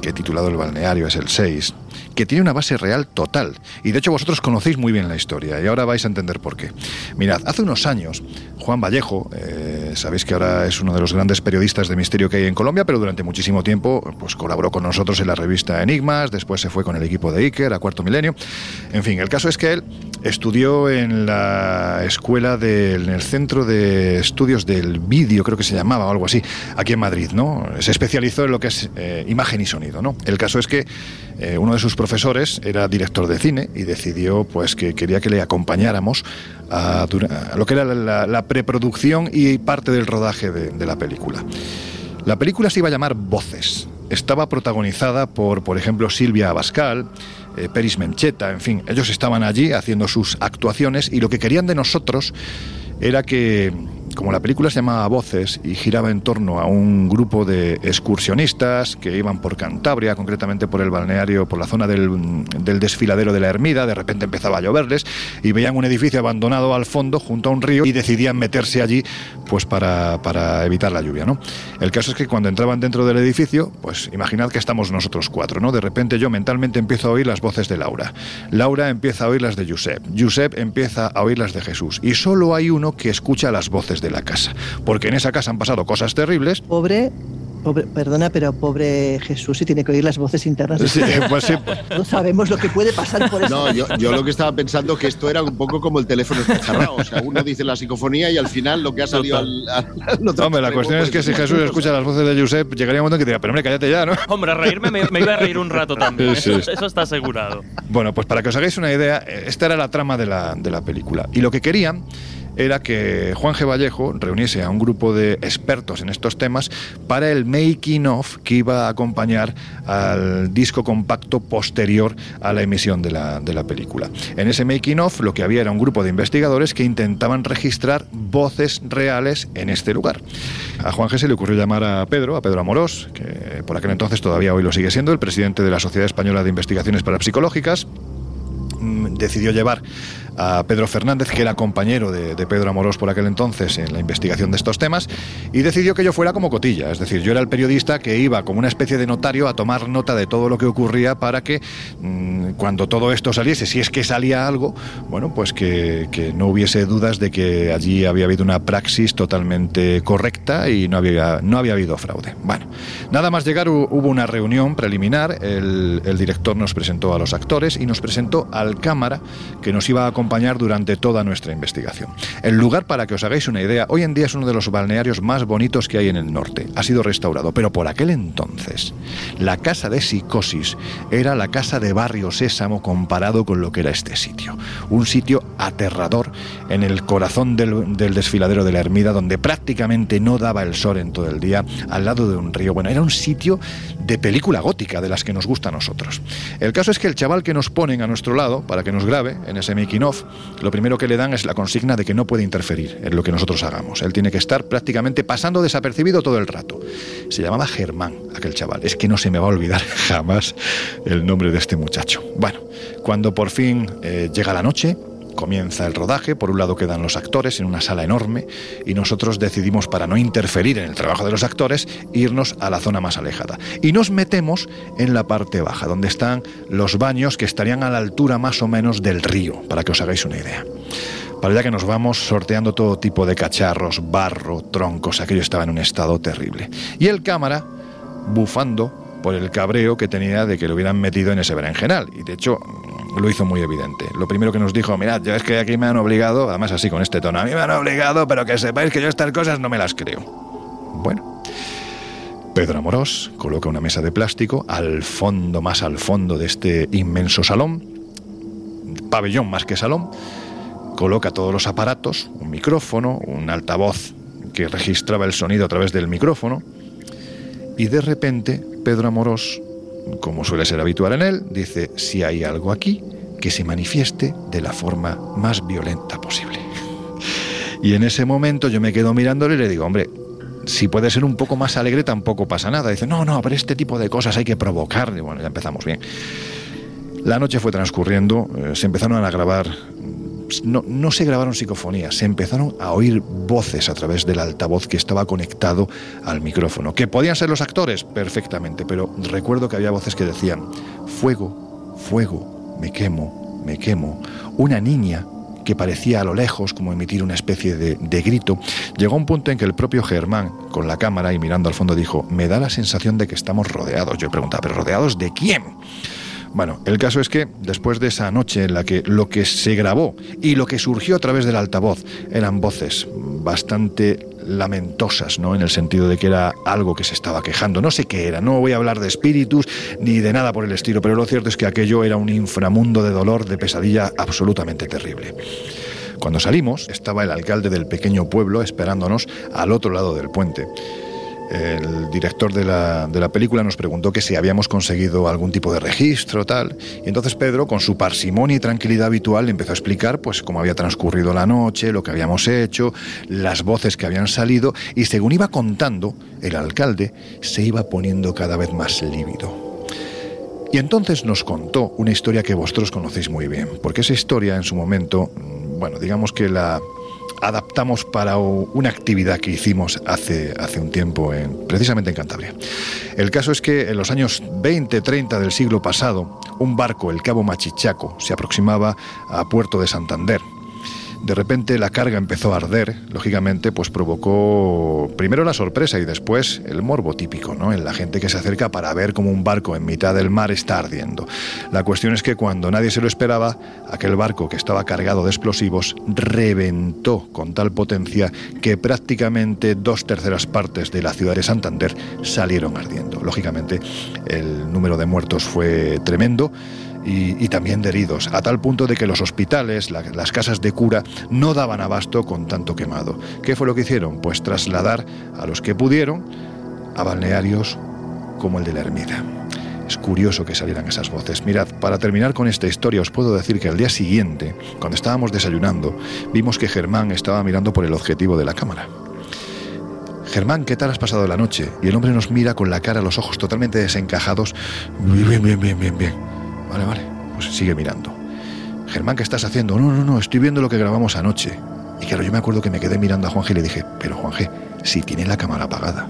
he titulado El balneario, es el 6, que tiene una base real total. Y de hecho vosotros conocéis muy bien la historia y ahora vais a entender por qué. Mirad, hace unos años, Juan Vallejo, eh, sabéis que ahora es uno de los grandes periodistas de misterio que hay en Colombia, pero durante muchísimo tiempo pues, colaboró con nosotros en la revista Enigmas, después se fue con el equipo de Iker a Cuarto Milenio. En fin, el caso es que él estudió en la escuela del el Centro de Estudios del Vídeo, creo que se llamaba o algo así, aquí en Madrid, ¿no? Se especializó en lo que es eh, imagen y sonido, ¿no? El caso es que eh, uno de sus profesores era director de cine y decidió pues que quería que le acompañáramos a, lo que era la, preproducción y parte del rodaje de, de la película. La película se iba a llamar Voces. Estaba protagonizada por, por ejemplo, Silvia Abascal, eh, Peris Mencheta, en fin, ellos estaban allí haciendo sus actuaciones y lo que querían de nosotros era que, como la película se llamaba Voces y giraba en torno a un grupo de excursionistas que iban por Cantabria, concretamente por el balneario, por la zona del, del desfiladero de la Ermida, de repente empezaba a lloverles y veían un edificio abandonado al fondo junto a un río y decidían meterse allí pues para, para evitar la lluvia, ¿no? El caso es que cuando entraban dentro del edificio, pues imaginad que estamos nosotros cuatro, ¿no? De repente yo mentalmente empiezo a oír las voces de Laura. Laura empieza a oír las de Josep. Josep empieza a oír las de Jesús. Y solo hay uno que escucha las voces de la casa. Porque en esa casa han pasado cosas terribles. Pobre, pobre, perdona, pero pobre Jesús, si tiene que oír las voces internas. Sí, pues sí. No sabemos lo que puede pasar por eso. No, yo, yo lo que estaba pensando que esto era un poco como el teléfono escucharrado. O sea, uno dice la psicofonía y al final lo que ha salido al, al- al otro Hombre, la extremo, cuestión es pues, que si Jesús escucha las voces de Josep, llegaría un momento en que diría, pero hombre, cállate ya, ¿no? Hombre, a reírme me, me iba a reír un rato también. Sí, Eso, sí. eso está asegurado. Bueno, pues para que os hagáis una idea, esta era la trama de la, de la película. Y lo que querían era que Juan G. Vallejo reuniese a un grupo de expertos en estos temas para el making of que iba a acompañar al disco compacto posterior a la emisión de la, de la película. En ese making of lo que había era un grupo de investigadores que intentaban registrar voces reales en este lugar. A Juan G. se le ocurrió llamar a Pedro, a Pedro Amorós, que por aquel entonces todavía hoy lo sigue siendo, el presidente de la Sociedad Española de Investigaciones Parapsicológicas, mm, decidió llevar a Pedro Fernández, que era compañero de, Pedro Amorós por aquel entonces en la investigación de estos temas, y decidió que yo fuera como cotilla, es decir, yo era el periodista que iba como una especie de notario a tomar nota de todo lo que ocurría para que mm, cuando todo esto saliese, si es que salía algo, bueno, pues que, no hubiese dudas de que allí había habido una praxis totalmente correcta y no había, no había habido fraude. Bueno, nada más llegar hu- hubo una reunión preliminar, el, el director nos presentó a los actores y nos presentó al cámara que nos iba a acompañar durante toda nuestra investigación. El lugar, para que os hagáis una idea, hoy en día es uno de los balnearios más bonitos que hay en el norte. Ha sido restaurado, pero por aquel entonces, la casa de psicosis era la casa de Barrio Sésamo comparado con lo que era este sitio. Un sitio aterrador en el corazón del, desfiladero de la Ermida, donde prácticamente no daba el sol en todo el día, al lado de un río. Bueno, era un sitio de película gótica, de las que nos gusta a nosotros. El caso es que el chaval que nos ponen a nuestro lado, para que nos grabe en ese making lo primero que le dan es la consigna de que no puede interferir en lo que nosotros hagamos. Él tiene que estar prácticamente pasando desapercibido todo el rato. Se llamaba Germán, aquel chaval. Es que no se me va a olvidar jamás el nombre de este muchacho. Bueno, cuando por fin eh, llega la noche, comienza el rodaje, por un lado quedan los actores en una sala enorme y nosotros decidimos para no interferir en el trabajo de los actores irnos a la zona más alejada y nos metemos en la parte baja donde están los baños que estarían a la altura más o menos del río para que os hagáis una idea. Para allá que nos vamos sorteando todo tipo de cacharros, barro, troncos, aquello estaba en un estado terrible. Y el cámara bufando por el cabreo que tenía de que lo hubieran metido en ese berenjenal. Y de hecho lo hizo muy evidente. Lo primero que nos dijo, mirad, ya es que aquí me han obligado, además así con este tono, a mí me han obligado, pero que sepáis que yo estas cosas no me las creo. Bueno. Pedro Amorós coloca una mesa de plástico al fondo, más al fondo de este inmenso salón, pabellón más que salón, coloca todos los aparatos, un micrófono, un altavoz que registraba el sonido a través del micrófono, y de repente Pedro Amorós, como suele ser habitual en él, dice, si hay algo aquí, que se manifieste de la forma más violenta posible. Y en ese momento yo me quedo mirándole y le digo, hombre, si puede ser un poco más alegre tampoco pasa nada. Dice, no, no, pero este tipo de cosas hay que provocar. Y bueno, ya empezamos bien. La noche fue transcurriendo, eh, se empezaron a grabar, no, se grabaron psicofonías, se empezaron a oír voces a través del altavoz que estaba conectado al micrófono. ¿Que podían ser los actores? Perfectamente, pero recuerdo que había voces que decían, fuego, fuego, me quemo, me quemo. Una niña que parecía a lo lejos como emitir una especie de, grito, llegó un punto en que el propio Germán, con la cámara y mirando al fondo, dijo, me da la sensación de que estamos rodeados. Yo preguntaba, ¿pero rodeados de quién? Bueno, el caso es que después de esa noche en la que lo que se grabó y lo que surgió a través del altavoz eran voces bastante lamentosas, ¿no? En el sentido de que era algo que se estaba quejando. No sé qué era, no voy a hablar de espíritus ni de nada por el estilo, pero lo cierto es que aquello era un inframundo de dolor, de pesadilla absolutamente terrible. Cuando salimos, estaba el alcalde del pequeño pueblo esperándonos al otro lado del puente. El director de la, de la película nos preguntó que si habíamos conseguido algún tipo de registro, tal. Y entonces Pedro, con su parsimonia y tranquilidad habitual, empezó a explicar pues cómo había transcurrido la noche, lo que habíamos hecho, las voces que habían salido, y según iba contando, el alcalde se iba poniendo cada vez más lívido. Y entonces nos contó una historia que vosotros conocéis muy bien, porque esa historia en su momento, mm, bueno, digamos que la adaptamos para una actividad que hicimos hace, hace un tiempo, en, precisamente en Cantabria. El caso es que en los años 20-30 del siglo pasado, un barco, el Cabo Machichaco, se aproximaba a Puerto de Santander. De repente la carga empezó a arder, lógicamente, pues provocó primero la sorpresa y después el morbo típico, ¿no? En la gente que se acerca para ver cómo un barco en mitad del mar está ardiendo. La cuestión es que cuando nadie se lo esperaba, aquel barco que estaba cargado de explosivos reventó con tal potencia que prácticamente dos terceras partes de la ciudad de Santander salieron ardiendo. Lógicamente, el número de muertos fue tremendo y, también heridos, a tal punto de que los hospitales, la- las casas de cura, no daban abasto con tanto quemado. ¿Qué fue lo que hicieron? Pues trasladar a los que pudieron a balnearios como el de la Ermida. Es curioso que salieran esas voces. Mirad, para terminar con esta historia os puedo decir que al día siguiente, cuando estábamos desayunando, vimos que Germán estaba mirando por el objetivo de la cámara. Germán, ¿qué tal has pasado la noche? Y el hombre nos mira con la cara, los ojos totalmente desencajados. Bien, bien, bien, bien, bien. Vale, vale. Pues sigue mirando. Germán, ¿qué estás haciendo? No, no, no, estoy viendo lo que grabamos anoche. Y claro, yo me acuerdo que me quedé mirando a Juanje y le dije, pero Juanje, si tiene la cámara apagada.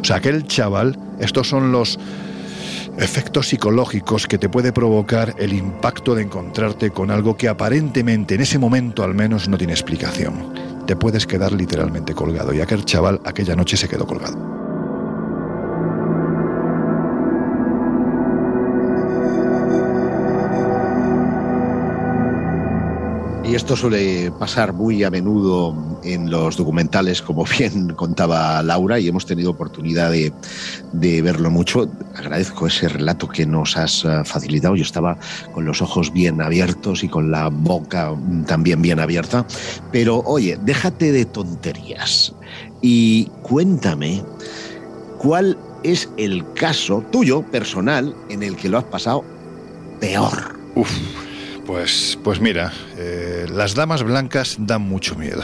O sea, aquel chaval, estos son los efectos psicológicos que te puede provocar el impacto de encontrarte con algo que aparentemente, en ese momento al menos, no tiene explicación. Te puedes quedar literalmente colgado. Y aquel chaval aquella noche se quedó colgado. Y esto suele pasar muy a menudo en los documentales, como bien contaba Laura, y hemos tenido oportunidad de, verlo mucho. Agradezco ese relato que nos has eh, facilitado. Yo estaba con los ojos bien abiertos y con la boca mm, también bien abierta. Pero oye, déjate de tonterías y cuéntame cuál es el caso tuyo personal en el que lo has pasado peor. Uf, pues, pues mira, eh, las damas blancas dan mucho miedo.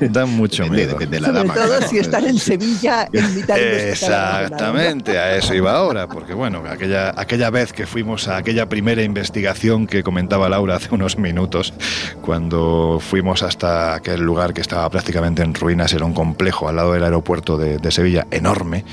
dan mucho Depende, miedo. depende de la Sobre dama. todo claro. si están en Sevilla en mitad de. Exactamente, a eso iba ahora, porque bueno, aquella, aquella vez que fuimos a aquella primera investigación que comentaba Laura hace unos minutos, cuando fuimos hasta aquel lugar que estaba prácticamente en ruinas, era un complejo al lado del aeropuerto de, de Sevilla, enorme,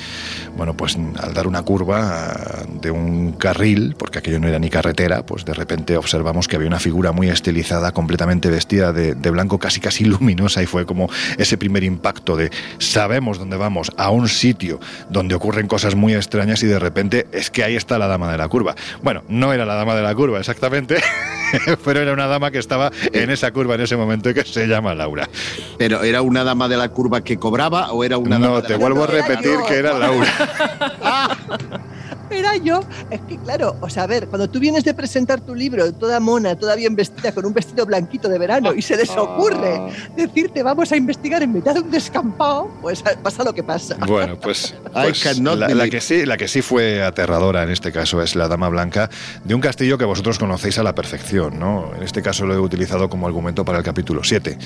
bueno, pues al dar una curva ah, de un carril, porque aquello no era ni carretera, pues de repente observamos que había una figura muy estilizada, completamente vestida de, de blanco, casi casi luminosa, y fue como ese primer impacto de sabemos dónde vamos, a un sitio donde ocurren cosas muy extrañas y de repente es que ahí está la dama de la curva. Bueno, no era la dama de la curva exactamente, pero era una dama que estaba en esa curva en ese momento y que se llama Laura. ¿Pero era una dama de la curva que cobraba o era una dama No, de te la vuelvo a repetir que era Laura. Era yo. Es que claro, o sea, a ver, cuando tú vienes de presentar tu libro, toda mona, toda bien vestida, con un vestido blanquito de verano, y se les ocurre decirte vamos a investigar en mitad de un descampado, pues pasa lo que pasa. Bueno, pues, pues la, que sí, la que sí fue aterradora en este caso es la Dama Blanca de un castillo que vosotros conocéis a la perfección, ¿no? En este caso lo he utilizado como argumento para el capítulo 7,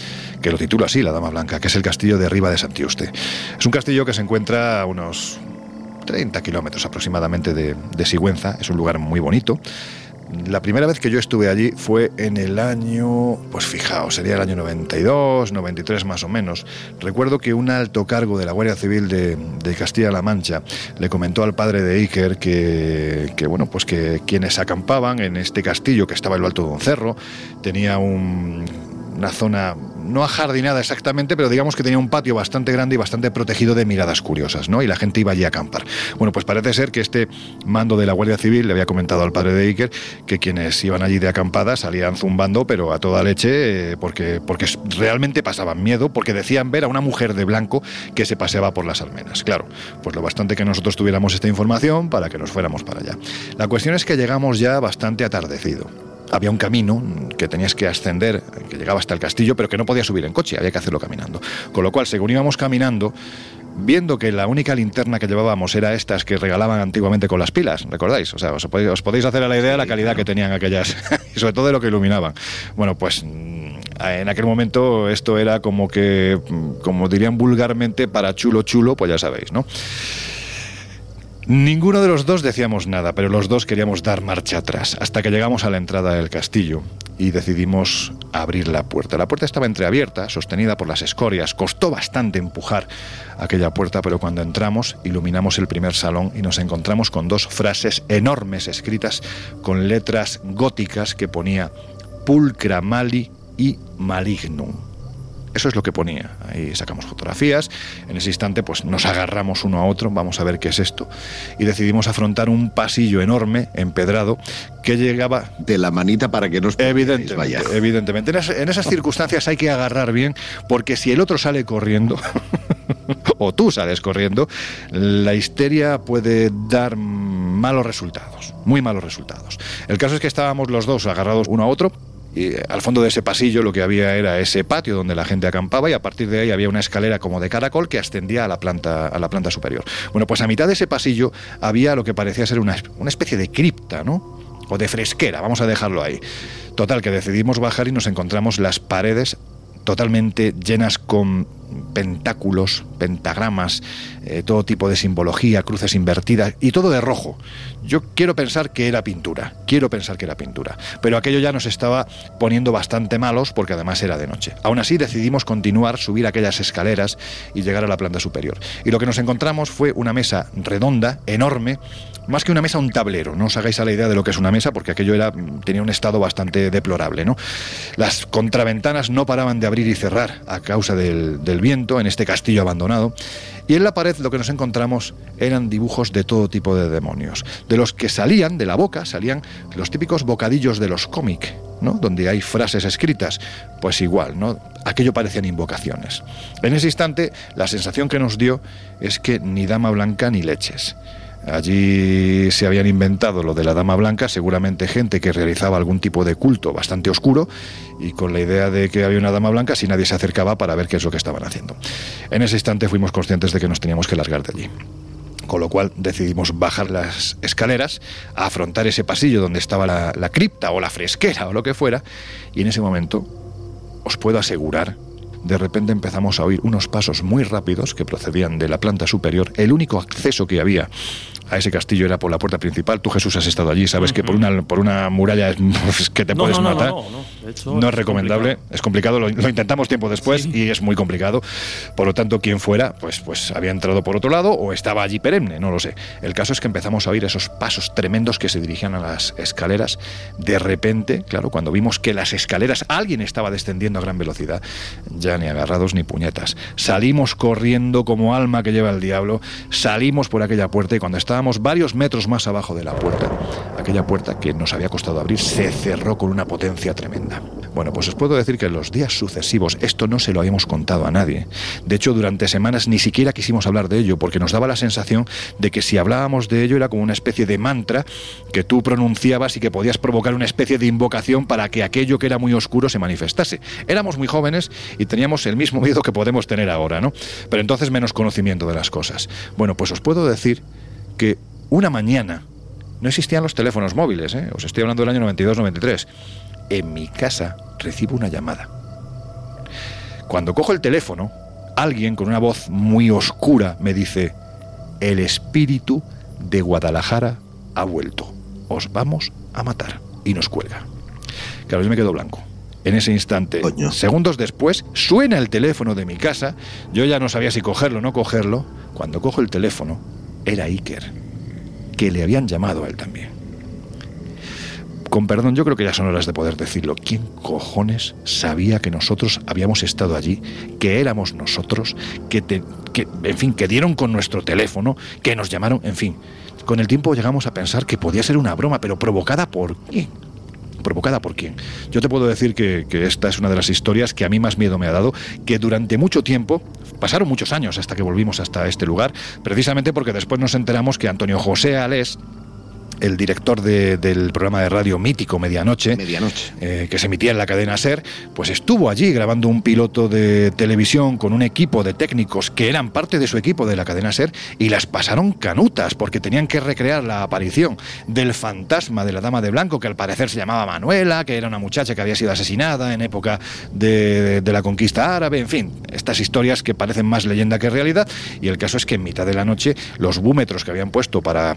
que lo titula así, la Dama Blanca, que es el castillo de Riva de Santiuste. Es un castillo que se encuentra a unos 30 kilómetros aproximadamente de, de Sigüenza, es un lugar muy bonito, La primera vez que yo estuve allí fue en el año, pues fijaos, sería el año 92, 93 más o menos. Recuerdo que un alto cargo de la Guardia Civil de, de Castilla-La Mancha le comentó al padre de Iker que, que, bueno, pues que quienes acampaban en este castillo que estaba en lo alto de un cerro tenía un, una zona no ajardinada exactamente, pero digamos que tenía un patio bastante grande y bastante protegido de miradas curiosas, ¿no? Y la gente iba allí a acampar. Bueno, pues parece ser que este mando de la Guardia Civil le había comentado al padre de Iker que quienes iban allí de acampada salían zumbando, pero a toda leche, eh, porque, porque realmente pasaban miedo, porque decían ver a una mujer de blanco que se paseaba por las almenas. Claro, pues lo bastante que nosotros tuviéramos esta información para que nos fuéramos para allá. La cuestión es que llegamos ya bastante atardecido había un camino que tenías que ascender, que llegaba hasta el castillo, pero que no podías subir en coche, había que hacerlo caminando. Con lo cual, según íbamos caminando, viendo que la única linterna que llevábamos era estas que regalaban antiguamente con las pilas, ¿recordáis? O sea, os podéis, os podéis hacer a la idea de la calidad que tenían aquellas, y sobre todo de lo que iluminaban. Bueno, pues en aquel momento esto era como que, como dirían vulgarmente, para chulo chulo, pues ya sabéis, ¿no? Ninguno de los dos decíamos nada, pero los dos queríamos dar marcha atrás, hasta que llegamos a la entrada del castillo y decidimos abrir la puerta. La puerta estaba entreabierta, sostenida por las escorias. Costó bastante empujar aquella puerta, pero cuando entramos, iluminamos el primer salón y nos encontramos con dos frases enormes escritas con letras góticas que ponía Pulcra Mali y Malignum. Eso es lo que ponía. Ahí sacamos fotografías. En ese instante, pues nos agarramos uno a otro. Vamos a ver qué es esto. Y decidimos afrontar un pasillo enorme, empedrado, que llegaba. De la manita para que nos. Evidentemente. Vaya. Evidentemente. En, es, en esas circunstancias hay que agarrar bien, porque si el otro sale corriendo. o tú sales corriendo, la histeria puede dar malos resultados, muy malos resultados. El caso es que estábamos los dos agarrados uno a otro, y al fondo de ese pasillo lo que había era ese patio donde la gente acampaba y a partir de ahí había una escalera como de caracol que ascendía a la planta, a la planta superior. Bueno, pues a mitad de ese pasillo había lo que parecía ser una, una especie de cripta, ¿no? O de fresquera, vamos a dejarlo ahí. Total, que decidimos bajar y nos encontramos las paredes totalmente llenas con pentáculos, pentagramas, eh, todo tipo de simbología, cruces invertidas y todo de rojo. Yo quiero pensar que era pintura, quiero pensar que era pintura, pero aquello ya nos estaba poniendo bastante malos porque además era de noche. Aún así decidimos continuar, subir aquellas escaleras y llegar a la planta superior. Y lo que nos encontramos fue una mesa redonda, enorme, más que una mesa, un tablero. No os hagáis a la idea de lo que es una mesa porque aquello era, tenía un estado bastante deplorable. ¿no? Las contraventanas no paraban de abrir y cerrar a causa del, viento en este castillo abandonado. Y en la pared lo que nos encontramos eran dibujos de todo tipo de demonios. De los que salían de la boca, salían los típicos bocadillos de los cómics, ¿no? Donde hay frases escritas. Pues igual, ¿no? Aquello parecían invocaciones. En ese instante, la sensación que nos dio es que ni dama blanca ni leches. Allí se habían inventado lo de la Dama Blanca, seguramente gente que realizaba algún tipo de culto bastante oscuro y con la idea de que había una Dama Blanca si nadie se acercaba para ver qué es lo que estaban haciendo. En ese instante fuimos conscientes de que nos teníamos que largar de allí. Con lo cual decidimos bajar las escaleras, a afrontar ese pasillo donde estaba la, la cripta o la fresquera o lo que fuera, y en ese momento os puedo asegurar de repente empezamos a oír unos pasos muy rápidos que procedían de la planta superior. El único acceso que había a ese castillo era por la puerta principal. Tú, Jesús, has estado allí, sabes que por una, por una muralla es que te No, puedes no, no, matar. No, hecho, es es recomendable, complicado. es complicado, lo, lo intentamos tiempo después Sí. y es muy complicado. Por lo tanto, quien fuera, pues, pues había entrado por otro lado o estaba allí perenne, no lo sé. El caso es que empezamos a oír esos pasos tremendos que se dirigían a las escaleras. De repente, claro, cuando vimos que las escaleras, alguien estaba descendiendo a gran velocidad, ya ni agarrados ni puñetas. Salimos corriendo como alma que lleva el diablo, salimos por aquella puerta y cuando estábamos varios metros más abajo de la puerta, aquella puerta que nos había costado abrir se cerró con una potencia tremenda. Bueno, pues os puedo decir que en los días sucesivos esto no se lo habíamos contado a nadie. De hecho, durante semanas ni siquiera quisimos hablar de ello porque nos daba la sensación de que si hablábamos de ello era como una especie de mantra que tú pronunciabas y que podías provocar una especie de invocación para que aquello que era muy oscuro se manifestase. Éramos muy jóvenes y teníamos el mismo miedo que podemos tener ahora, ¿no? Pero entonces menos conocimiento de las cosas. Bueno, pues os puedo decir que una mañana no existían los teléfonos móviles, ¿eh? os estoy hablando del año 92-93. En mi casa recibo una llamada. Cuando cojo el teléfono, alguien con una voz muy oscura me dice, el espíritu de Guadalajara ha vuelto, os vamos a matar. y nos cuelga. Claro, yo me quedo blanco. En ese instante, Coño. segundos después, suena el teléfono de mi casa. Yo ya no sabía si cogerlo o no cogerlo. Cuando cojo el teléfono, era Iker, que le habían llamado a él también. Con perdón, yo creo que ya son horas de poder decirlo. ¿Quién cojones sabía que nosotros habíamos estado allí, que éramos nosotros, que, te- que, en fin, que dieron con nuestro teléfono, que nos llamaron, en fin? Con el tiempo llegamos a pensar que podía ser una broma, pero provocada por quién. ¿Provocada por quién? Yo te puedo decir que, que esta es una de las historias que a mí más miedo me ha dado, que durante mucho tiempo, pasaron muchos años hasta que volvimos hasta este lugar, precisamente porque después nos enteramos que Antonio José Alés, el director de- del programa de radio mítico Medianoche, Medianoche. eh, que se emitía en la cadena SER, pues estuvo allí grabando un piloto de televisión con un equipo de técnicos que eran parte de su equipo de la cadena SER y las pasaron canutas porque tenían que recrear la aparición del fantasma de la dama de blanco, que al parecer se llamaba Manuela, que era una muchacha que había sido asesinada en época de, de la conquista árabe, en fin, estas historias que parecen más leyenda que realidad. Y el caso es que en mitad de la noche los búmetros que habían puesto para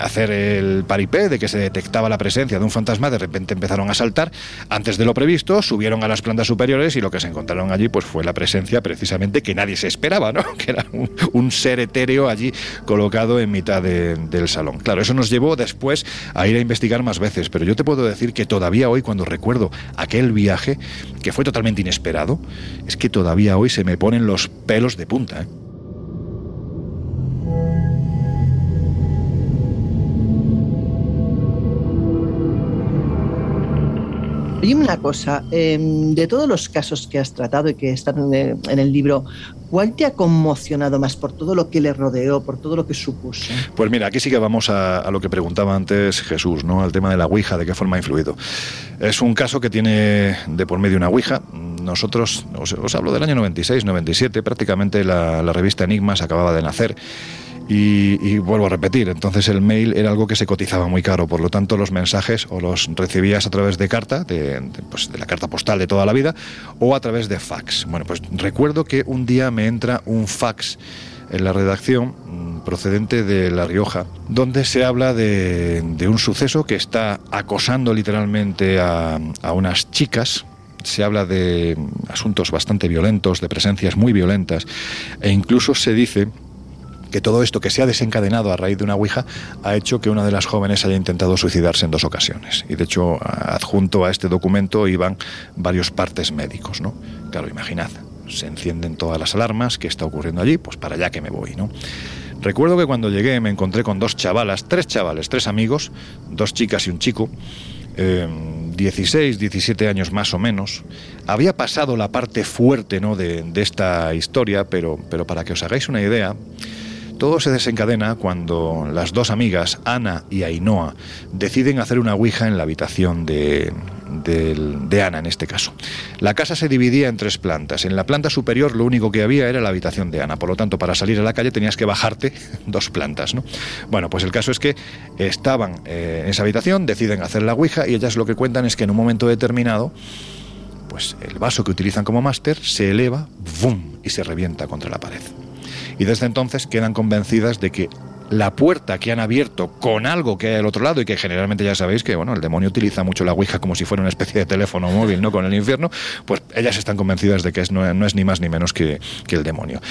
hacer el paripé de que se detectaba la presencia de un fantasma, de repente empezaron a saltar antes de lo previsto, subieron a las plantas superiores y lo que se encontraron allí pues fue la presencia precisamente que nadie se esperaba, ¿no? Que era un, ser etéreo allí colocado en mitad de- del salón. Claro, eso nos llevó después a ir a investigar más veces, pero yo te puedo decir que todavía hoy cuando recuerdo aquel viaje, que fue totalmente inesperado, es que todavía hoy se me ponen los pelos de punta. ¿eh? Dime una cosa, eh, de todos los casos que has tratado y que están en el, libro, ¿cuál te ha conmocionado más por todo lo que le rodeó, por todo lo que supuso? Pues mira, aquí sí que vamos a, a lo que preguntaba antes Jesús, ¿no? Al tema de la Ouija, de qué forma ha influido. Es un caso que tiene de por medio una Ouija. Nosotros, os, os hablo del año 96, 97, prácticamente la, la revista Enigmas acababa de nacer. Y, vuelvo a repetir, entonces el mail era algo que se cotizaba muy caro, por lo tanto los mensajes o los recibías a través de carta, de, de, pues, de la carta postal de toda la vida, o a través de fax. Bueno, pues recuerdo que un día me entra un fax en la redacción mm, procedente de La Rioja, donde se habla de, de un suceso que está acosando literalmente a, a unas chicas, se habla de asuntos bastante violentos, de presencias muy violentas, e incluso se dice que todo esto que se ha desencadenado a raíz de una Ouija ha hecho que una de las jóvenes haya intentado suicidarse en dos ocasiones. Y de hecho, adjunto a este documento iban varios partes médicos, ¿no? Claro, imaginad, se encienden todas las alarmas, ¿qué está ocurriendo allí? Pues para allá que me voy, ¿no? Recuerdo que cuando llegué me encontré con dos chavalas, tres chavales, tres amigos, dos chicas y un chico, eh, 16, 17 años más o menos. Había pasado la parte fuerte ¿no? de, de esta historia, pero, pero para que os hagáis una idea, todo se desencadena cuando las dos amigas, Ana y Ainhoa, deciden hacer una ouija en la habitación de, de, de, Ana en este caso. La casa se dividía en tres plantas. En la planta superior lo único que había era la habitación de Ana. Por lo tanto, para salir a la calle tenías que bajarte dos plantas. ¿no? Bueno, pues el caso es que estaban eh, en esa habitación, deciden hacer la ouija y ellas lo que cuentan es que en un momento determinado pues el vaso que utilizan como máster se eleva, ¡bum! y se revienta contra la pared. Y desde entonces quedan convencidas de que la puerta que han abierto con algo que hay al otro lado y que generalmente ya sabéis que bueno el demonio utiliza mucho la ouija como si fuera una especie de teléfono móvil no con el infierno pues ellas están convencidas de que es, no, no es ni más ni menos que, que el demonio.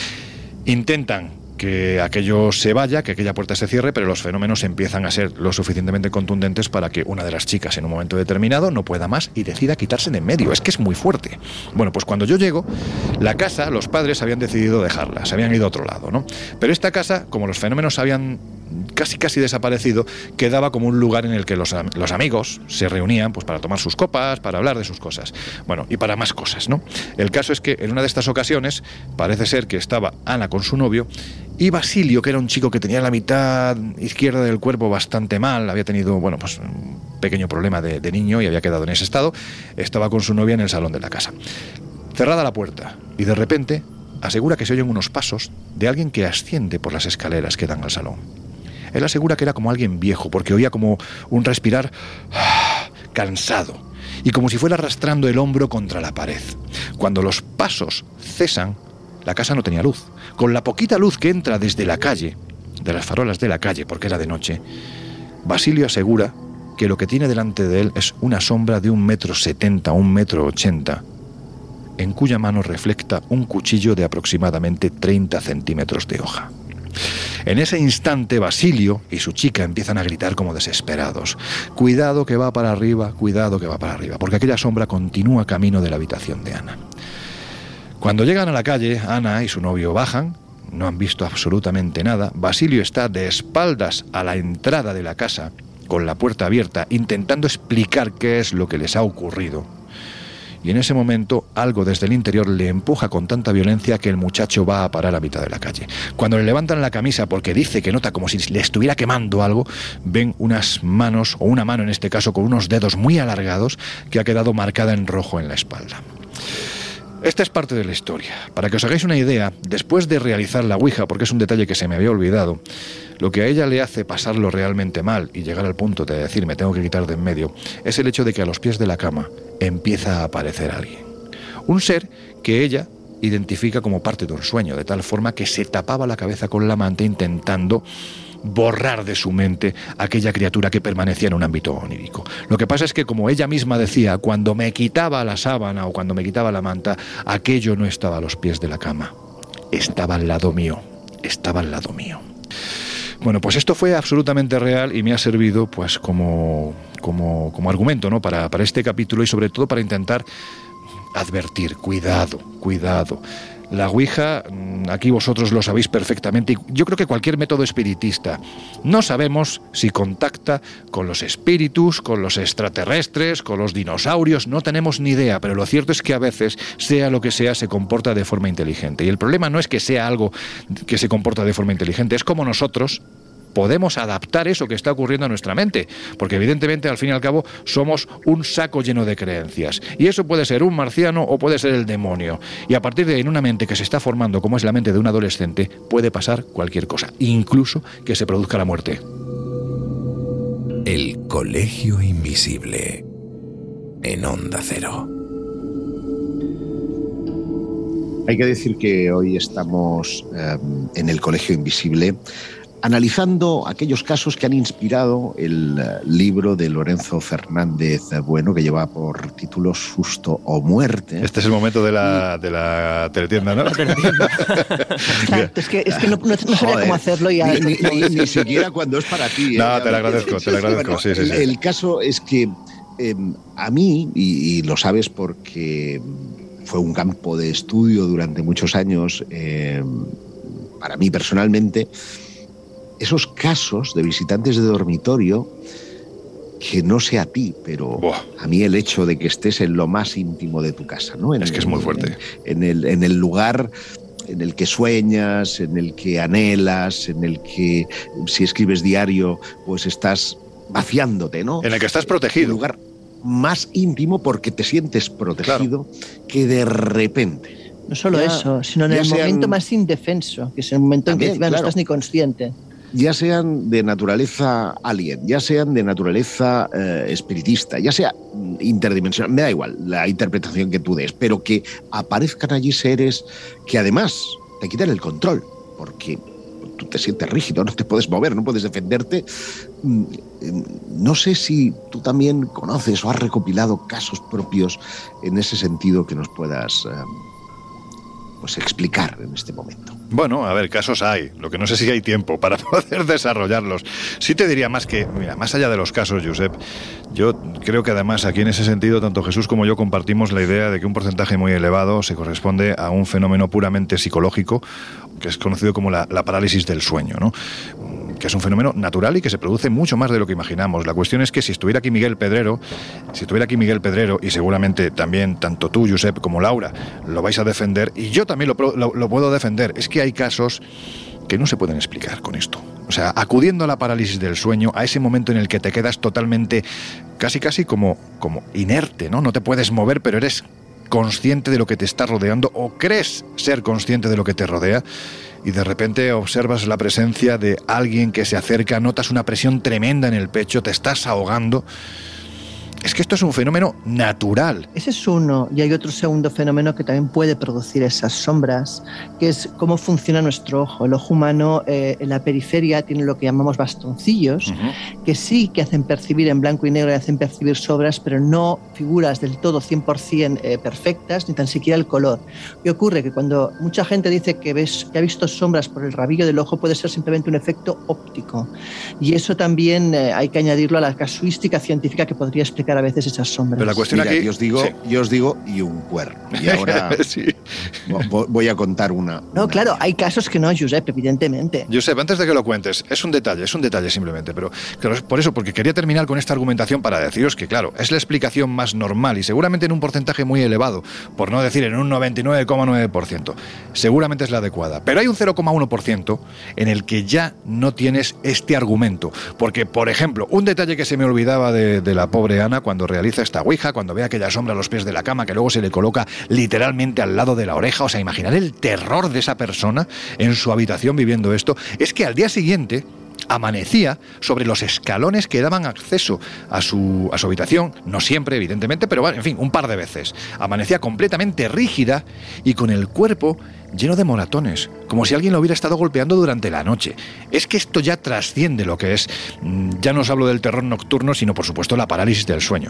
Intentan que aquello se vaya, que aquella puerta se cierre, pero los fenómenos empiezan a ser lo suficientemente contundentes para que una de las chicas en un momento determinado no pueda más y decida quitarse de en medio. Es que es muy fuerte. Bueno, pues cuando yo llego, la casa, los padres habían decidido dejarla, se habían ido a otro lado, ¿no? Pero esta casa, como los fenómenos habían casi casi desaparecido, quedaba como un lugar en el que los, los amigos se reunían pues para tomar sus copas, para hablar de sus cosas. Bueno, y para más cosas, ¿no? El caso es que en una de estas ocasiones parece ser que estaba Ana con su novio y Basilio, que era un chico que tenía la mitad izquierda del cuerpo bastante mal, había tenido, bueno, pues un pequeño problema de, de niño y había quedado en ese estado, estaba con su novia en el salón de la casa. Cerrada la puerta y de repente asegura que se oyen unos pasos de alguien que asciende por las escaleras que dan al salón. Él asegura que era como alguien viejo, porque oía como un respirar cansado y como si fuera arrastrando el hombro contra la pared. Cuando los pasos cesan, la casa no tenía luz. Con la poquita luz que entra desde la calle, de las farolas de la calle, porque era de noche, Basilio asegura que lo que tiene delante de él es una sombra de un metro setenta, un metro ochenta, en cuya mano reflecta un cuchillo de aproximadamente 30 centímetros de hoja. En ese instante, Basilio y su chica empiezan a gritar como desesperados. Cuidado que va para arriba, cuidado que va para arriba, porque aquella sombra continúa camino de la habitación de Ana. Cuando llegan a la calle, Ana y su novio bajan, no han visto absolutamente nada. Basilio está de espaldas a la entrada de la casa, con la puerta abierta, intentando explicar qué es lo que les ha ocurrido. Y en ese momento algo desde el interior le empuja con tanta violencia que el muchacho va a parar a mitad de la calle. Cuando le levantan la camisa porque dice que nota como si le estuviera quemando algo, ven unas manos, o una mano en este caso, con unos dedos muy alargados que ha quedado marcada en rojo en la espalda. Esta es parte de la historia. Para que os hagáis una idea, después de realizar la Ouija, porque es un detalle que se me había olvidado, lo que a ella le hace pasarlo realmente mal y llegar al punto de decir me tengo que quitar de en medio, es el hecho de que a los pies de la cama empieza a aparecer alguien. Un ser que ella identifica como parte de un sueño, de tal forma que se tapaba la cabeza con la manta intentando borrar de su mente aquella criatura que permanecía en un ámbito onírico. Lo que pasa es que, como ella misma decía, cuando me quitaba la sábana o cuando me quitaba la manta, aquello no estaba a los pies de la cama, estaba al lado mío, estaba al lado mío. Bueno, pues esto fue absolutamente real y me ha servido pues como, como, como argumento ¿no? para, para este capítulo y sobre todo para intentar advertir, cuidado, cuidado. La Ouija, mm, aquí vosotros lo sabéis perfectamente, yo creo que cualquier método espiritista, no sabemos si contacta con los espíritus, con los extraterrestres, con los dinosaurios, no tenemos ni idea, pero lo cierto es que a veces, sea lo que sea, se comporta de forma inteligente. Y el problema no es que sea algo que se comporta de forma inteligente, es como nosotros podemos adaptar eso que está ocurriendo a nuestra mente, porque evidentemente al fin y al cabo somos un saco lleno de creencias, y eso puede ser un marciano o puede ser el demonio, y a partir de ahí en una mente que se está formando como es la mente de un adolescente, puede pasar cualquier cosa, incluso que se produzca la muerte. El Colegio Invisible en Onda Cero. Hay que decir que hoy estamos eh, en el Colegio Invisible analizando aquellos casos que han inspirado el eh, libro de Lorenzo Fernández Bueno, que lleva por título Susto o Muerte. Este es el momento de la, de la teletienda, ¿no? Exacto, es que, es que no, no, no sabía cómo hacerlo y Ni, ni- ni siquiera cuando es para ti. ¿eh? No, te lo agradezco, te lo agradezco, Bueno, sí, sí, sí. El, el caso es que eh, a mí, y, y lo sabes porque fue un campo de estudio durante muchos años, eh, para mí personalmente, esos casos de visitantes de dormitorio, que no sé a ti, pero Buah. a mí el hecho de que estés en lo más íntimo de tu casa, ¿no? En Es que es muy el- fuerte. En el, en el lugar en el que sueñas, en el que anhelas, en el que si escribes diario, pues estás vaciándote, ¿no? En el que estás El protegido. lugar más íntimo porque te sientes protegido que de repente. No solo Ya- eso, sino en el sean- momento más indefenso, que es el momento en que claro. no estás ni consciente. Ya sean de naturaleza alien, ya sean de naturaleza eh, espiritista, ya sea mm, interdimensional, me da igual la interpretación que tú des, pero que aparezcan allí seres que además te quitan el control, porque tú te sientes rígido, no te puedes mover, no puedes defenderte. Mm, eh, No sé si tú también conoces o has recopilado casos propios en ese sentido que nos puedas eh, pues explicar en este momento. Bueno, a ver, casos hay. Lo que no sé si hay tiempo para poder desarrollarlos. Sí te diría más que, mira, más allá de los casos, Josep, yo creo que además aquí en ese sentido, tanto Jesús como yo compartimos la idea de que un porcentaje muy elevado se corresponde a un fenómeno puramente psicológico, que es conocido como la, la parálisis del sueño, ¿no? Que es un fenómeno natural y que se produce mucho más de lo que imaginamos. La cuestión es que si estuviera aquí Miguel Pedrero, si estuviera aquí Miguel Pedrero, y seguramente también tanto tú, Josep, como Laura, lo vais a defender, y yo también lo, puedo defender, es que hay casos que no se pueden explicar con esto. O sea, acudiendo a la parálisis del sueño, a ese momento en el que te quedas totalmente, casi casi como, como inerte, ¿no? No te puedes mover, pero eres consciente de lo que te está rodeando o crees ser consciente de lo que te rodea y de repente observas la presencia de alguien que se acerca, notas una presión tremenda en el pecho, te estás ahogando es que esto es un fenómeno natural. Ese es uno, y hay otro segundo fenómeno que también puede producir esas sombras, que es cómo funciona nuestro ojo. El ojo humano eh, en la periferia tiene lo que llamamos bastoncillos, que sí que hacen percibir en blanco y negro y hacen percibir sombras, pero no figuras del todo 100% eh, perfectas, ni tan siquiera el color. ¿Qué ocurre? Que cuando mucha gente dice que, ves, que ha visto sombras por el rabillo del ojo, puede ser simplemente un efecto óptico. Y eso también eh, hay que añadirlo a la casuística científica que podría explicar a veces esas sombras. Pero la cuestión Mira, aquí. yo os digo, Sí. yo os digo, y un cuerno. Y ahora Sí. vo- voy a contar una. No, una- claro, hay casos que no, Josep, evidentemente. Josep, antes de que lo cuentes, es un detalle, es un detalle simplemente, pero por eso, porque quería terminar con esta argumentación para deciros que, claro, es la explicación más normal y seguramente en un porcentaje muy elevado, por no decir en un 99,9%. Seguramente es la adecuada. Pero hay un 0,1% en el que ya no tienes este argumento. Porque, por ejemplo, un detalle que se me olvidaba de, de la pobre Ana cuando realiza esta ouija, cuando ve aquella sombra a los pies de la cama que luego se le coloca literalmente al lado de la oreja, o sea, imaginar el terror de esa persona en su habitación viviendo esto, es que al día siguiente amanecía sobre los escalones que daban acceso a su, a su habitación, no siempre, evidentemente, pero bueno, en fin, un par de veces. Amanecía completamente rígida y con el cuerpo lleno de moratones, como si alguien lo hubiera estado golpeando durante la noche. Es que esto ya trasciende lo que es, mm, ya no os hablo del terror nocturno, sino por supuesto la parálisis del sueño.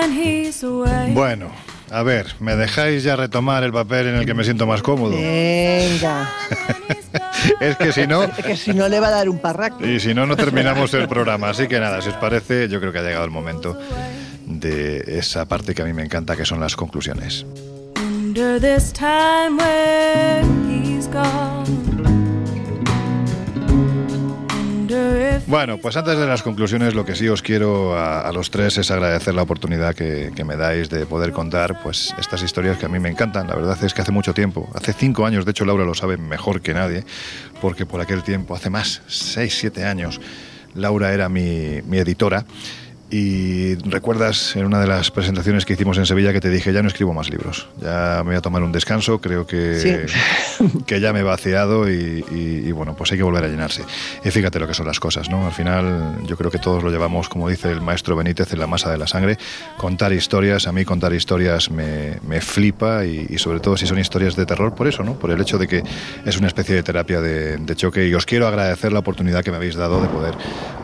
Bueno, a ver, ¿me dejáis ya retomar el papel en el que me siento más cómodo? Venga, Es que si no, que si no le va a dar un parraque. Y si no, no terminamos el programa. Así que nada, si os parece, yo creo que ha llegado el momento de esa parte que a mí me encanta, que son las conclusiones. Under this time when he's gone. Bueno, pues antes de las conclusiones, lo que sí os quiero a, los tres es agradecer la oportunidad que, me dais de poder contar pues estas historias que a mí me encantan. La verdad es que hace mucho tiempo, hace cinco años, de hecho Laura lo sabe mejor que nadie, porque por aquel tiempo, hace más, seis, siete años, Laura era mi editora. Y recuerdas en una de las presentaciones que hicimos en Sevilla que te dije, ya no escribo más libros, ya me voy a tomar un descanso, creo que, que ya me he vaciado y, y- y, bueno, pues hay que volver a llenarse. Y fíjate lo que son las cosas, ¿no? Al final yo creo que todos lo llevamos, como dice el maestro Benítez, en la masa de la sangre. Contar historias, a mí contar historias me, me flipa y, y sobre todo si son historias de terror, por eso, ¿no? Por el hecho de que es una especie de terapia de, de choque y os quiero agradecer la oportunidad que me habéis dado de poder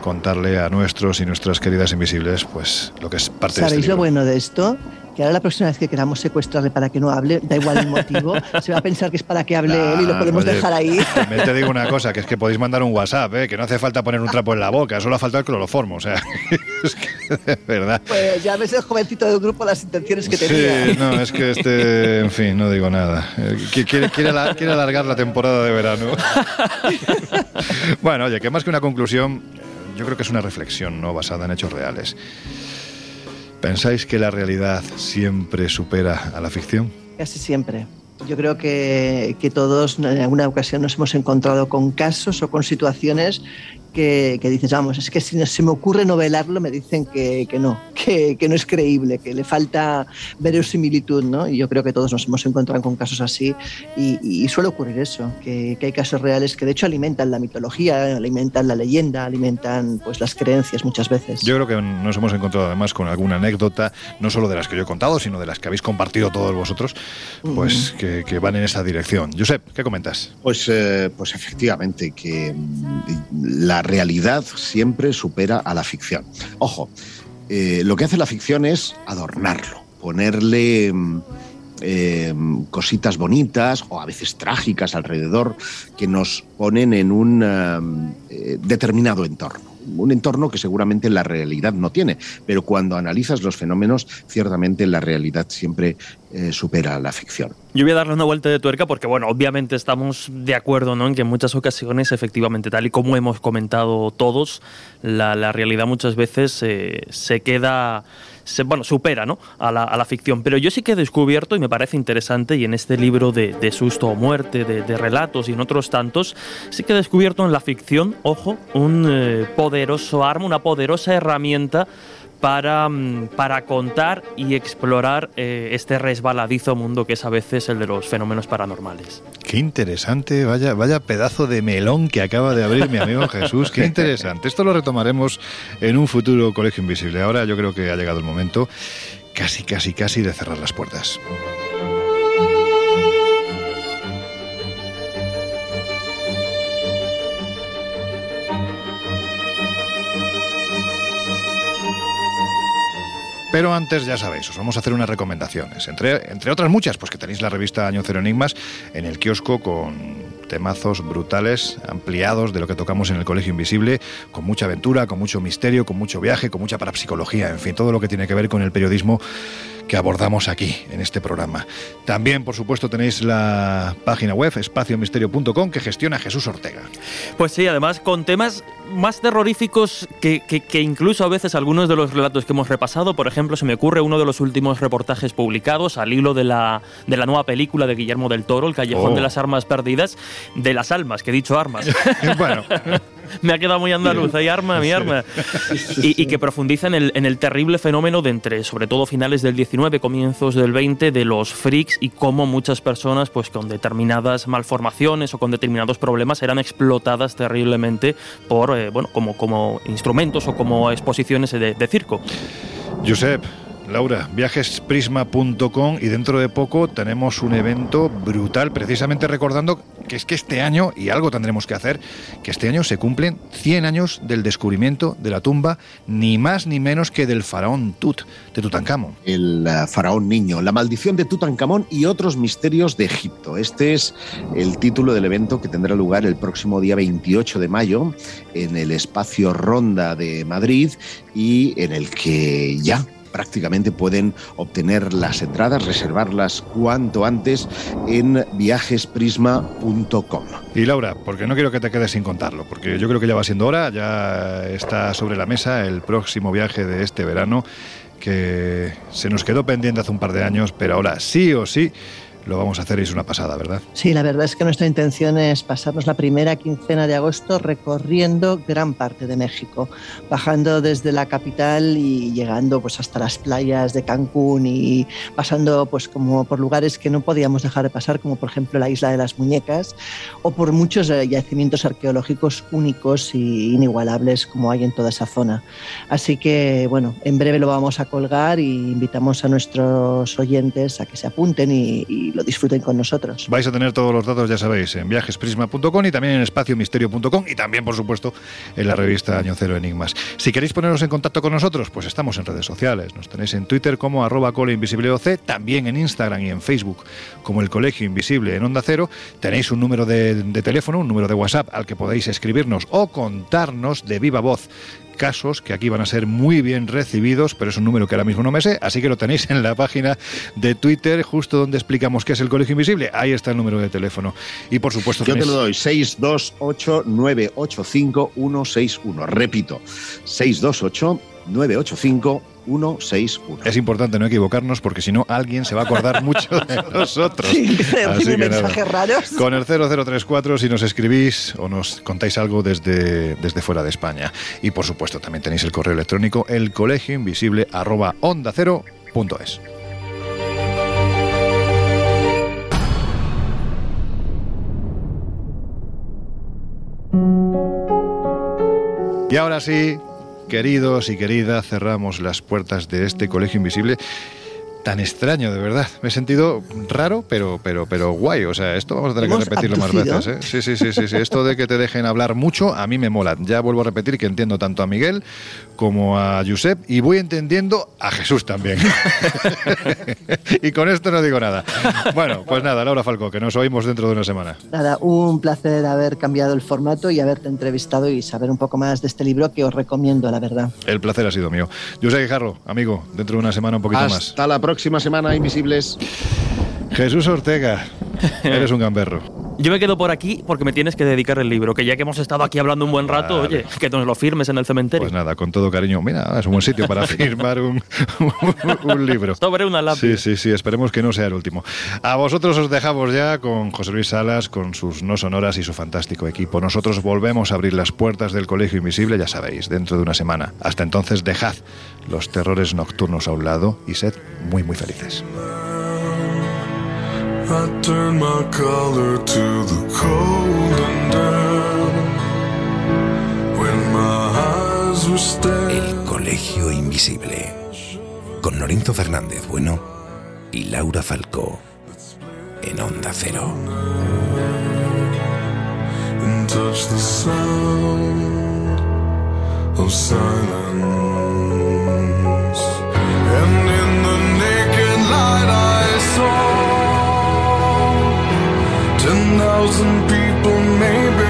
contarle a nuestros y nuestras queridas invisibles pues lo que es parte de ¿Sabéis este lo bueno de esto? Que ahora la próxima vez que queramos secuestrarle para que no hable, da igual el motivo, se va a pensar que es para que hable él y lo Ah, podemos oye, dejar ahí. También te digo una cosa, que es que podéis mandar un WhatsApp, ¿eh? que no hace falta poner un trapo en la boca, solo falta el cloroformo, o sea, es que de verdad. Pues ya ves el jovencito del grupo las intenciones que Sí, tenía. no, es que este, en fin, no digo nada. Eh, qui- Quiere, quiere, quiere alargar la temporada de verano. bueno, oye, que más que una conclusión, eh, yo creo que es una reflexión, ¿no? Basada en hechos reales. ¿Pensáis que la realidad siempre supera a la ficción? Casi siempre. Yo creo que, que todos en alguna ocasión nos hemos encontrado con casos o con situaciones que, que dices, vamos, es que si no- se me ocurre novelarlo me dicen que, que no, que, que no es creíble, que le falta verosimilitud, ¿no? Y yo creo que todos nos hemos encontrado con casos así y, y suele ocurrir eso, que, que hay casos reales que de hecho alimentan la mitología, alimentan la leyenda, alimentan pues las creencias muchas veces. Yo creo que nos hemos encontrado además con alguna anécdota, no solo de las que yo he contado, sino de las que habéis compartido todos vosotros, pues que, que van en esa dirección. Josep, ¿qué comentas? Pues, eh, pues efectivamente, que mm, la realidad siempre supera a la ficción. Ojo, eh, lo que hace la ficción es adornarlo, ponerle mm, eh, cositas bonitas o a veces trágicas alrededor que nos ponen en un eh, eh, determinado entorno. Un entorno que seguramente la realidad no tiene. Pero cuando analizas los fenómenos, ciertamente la realidad siempre eh, supera la ficción. Yo voy a darle una vuelta de tuerca porque, bueno, obviamente estamos de acuerdo ¿no? en que en muchas ocasiones, efectivamente, tal y como hemos comentado todos, la, realidad muchas veces eh, se queda se, bueno, supera ¿no? a, la, a, la, ficción. Pero yo sí que he descubierto, y me parece interesante, y en este libro de, de susto o muerte, de, de, relatos y en otros tantos, sí que he descubierto en la ficción, ojo, un eh, poderoso arma, una poderosa herramienta para, mm, para contar y explorar eh, este resbaladizo mundo que es a veces el de los fenómenos paranormales. Qué interesante, vaya, vaya pedazo de melón que acaba de abrir mi amigo Jesús, qué interesante. Esto lo retomaremos en un futuro Colegio Invisible. Ahora yo creo que ha llegado el momento casi, casi, casi de cerrar las puertas. Pero antes, ya sabéis, os vamos a hacer unas recomendaciones. Entre, entre otras muchas, pues que tenéis la revista Año Cero Enigmas en el kiosco con temazos brutales, ampliados de lo que tocamos en el Colegio Invisible, con mucha aventura, con mucho misterio, con mucho viaje, con mucha parapsicología, en fin, todo lo que tiene que ver con el periodismo que abordamos aquí en este programa. También, por supuesto, tenéis la página web espaciomisterio.com que gestiona Jesús Ortega. Pues sí, además con temas más terroríficos que, que, que, incluso a veces algunos de los relatos que hemos repasado. Por ejemplo, se me ocurre uno de los últimos reportajes publicados al hilo de la, de la nueva película de Guillermo del Toro, El Callejón oh. de las Armas Perdidas, de las almas, que he dicho armas. bueno. me ha quedado muy andaluz, hay arma, mi arma. Y, y, que profundiza en el, en el terrible fenómeno de entre, sobre todo finales del 19, comienzos del 20, de los freaks y cómo muchas personas, pues con determinadas malformaciones o con determinados problemas, eran explotadas terriblemente por, eh, bueno, como, como instrumentos o como exposiciones de, de circo. Josep, Laura, viajesprisma.com y dentro de poco tenemos un evento brutal, precisamente recordando que es que este año, y algo tendremos que hacer, que este año se cumplen 100 años del descubrimiento de la tumba, ni más ni menos que del faraón Tut, de Tutankamón. El uh, faraón niño, la maldición de Tutankamón y otros misterios de Egipto. Este es el título del evento que tendrá lugar el próximo día 28 de mayo en el espacio Ronda de Madrid y en el que ya prácticamente pueden obtener las entradas, reservarlas cuanto antes en viajesprisma.com. Y Laura, porque no quiero que te quedes sin contarlo, porque yo creo que ya va siendo hora, ya está sobre la mesa el próximo viaje de este verano que se nos quedó pendiente hace un par de años, pero ahora sí o sí lo vamos a hacer y es una pasada, ¿verdad? Sí, la verdad es que nuestra intención es pasarnos la primera quincena de agosto recorriendo gran parte de México, bajando desde la capital y llegando pues hasta las playas de Cancún y pasando pues como por lugares que no podíamos dejar de pasar, como por ejemplo la Isla de las Muñecas o por muchos yacimientos arqueológicos únicos y inigualables como hay en toda esa zona. Así que bueno, en breve lo vamos a colgar y invitamos a nuestros oyentes a que se apunten y, y disfruten con nosotros. Vais a tener todos los datos, ya sabéis, en viajesprisma.com y también en espaciomisterio.com y también, por supuesto, en la revista Año Cero Enigmas. Si queréis poneros en contacto con nosotros, pues estamos en redes sociales. Nos tenéis en Twitter como arroba coleinvisibleoc, también en Instagram y en Facebook como el Colegio Invisible en Onda Cero. Tenéis un número de teléfono, un número de WhatsApp al que podéis escribirnos o contarnos de viva voz casos que aquí van a ser muy bien recibidos, pero es un número que ahora mismo no me sé, así que lo tenéis en la página de Twitter, justo donde explicamos qué es el Colegio Invisible. Ahí está el número de teléfono. Y por supuesto, yo te lo doy: 628-985-161. Repito, 628 985 161. Es importante no equivocarnos porque si no alguien se va a acordar mucho de nosotros. Sí, Así que mensajes nada. raros. Con el 0034 si nos escribís o nos contáis algo desde, desde fuera de España. Y por supuesto también tenéis el correo electrónico el colegio invisible arroba onda cero punto es. Y ahora sí, Queridos y queridas, cerramos las puertas de este colegio invisible tan extraño, de verdad. Me he sentido raro, pero, pero, pero guay. O sea, esto vamos a tener que ¿Hemos repetirlo más veces. ¿eh? Sí, sí, sí, sí, sí. Esto de que te dejen hablar mucho, a mí me mola. Ya vuelvo a repetir que entiendo tanto a Miguel como a Josep y voy entendiendo a Jesús también. y con esto no digo nada. Bueno, pues nada, Laura Falcó, que nos oímos dentro de una semana. Nada, un placer haber cambiado el formato y haberte entrevistado y saber un poco más de este libro que os recomiendo, la verdad. El placer ha sido mío. Josep Guijarro, amigo, dentro de una semana un poquito más. Hasta la próxima semana, Invisibles. Jesús Ortega, eres un gamberro. Yo me quedo por aquí porque me tienes que dedicar el libro, que ya que hemos estado aquí hablando un buen rato, Vale. oye, que nos lo firmes en el cementerio. Pues nada, con todo cariño. Mira, es un buen sitio para firmar un, un libro. Sobre una lápiz. Sí, sí, sí, esperemos que no sea el último. A vosotros os dejamos ya con José Luis Salas, con sus no sonoras y su fantástico equipo. Nosotros volvemos a abrir las puertas del Colegio Invisible, ya sabéis, dentro de una semana. Hasta entonces, dejad los terrores nocturnos a un lado y sed muy, muy felices. I turned my collar to the cold and damp when my eyes were staring. El Colegio Invisible. Con Lorenzo Fernández Bueno y Laura Falcó. En Onda Cero. and touch the sound of silence. And in the naked light, I saw Ten thousand people, maybe.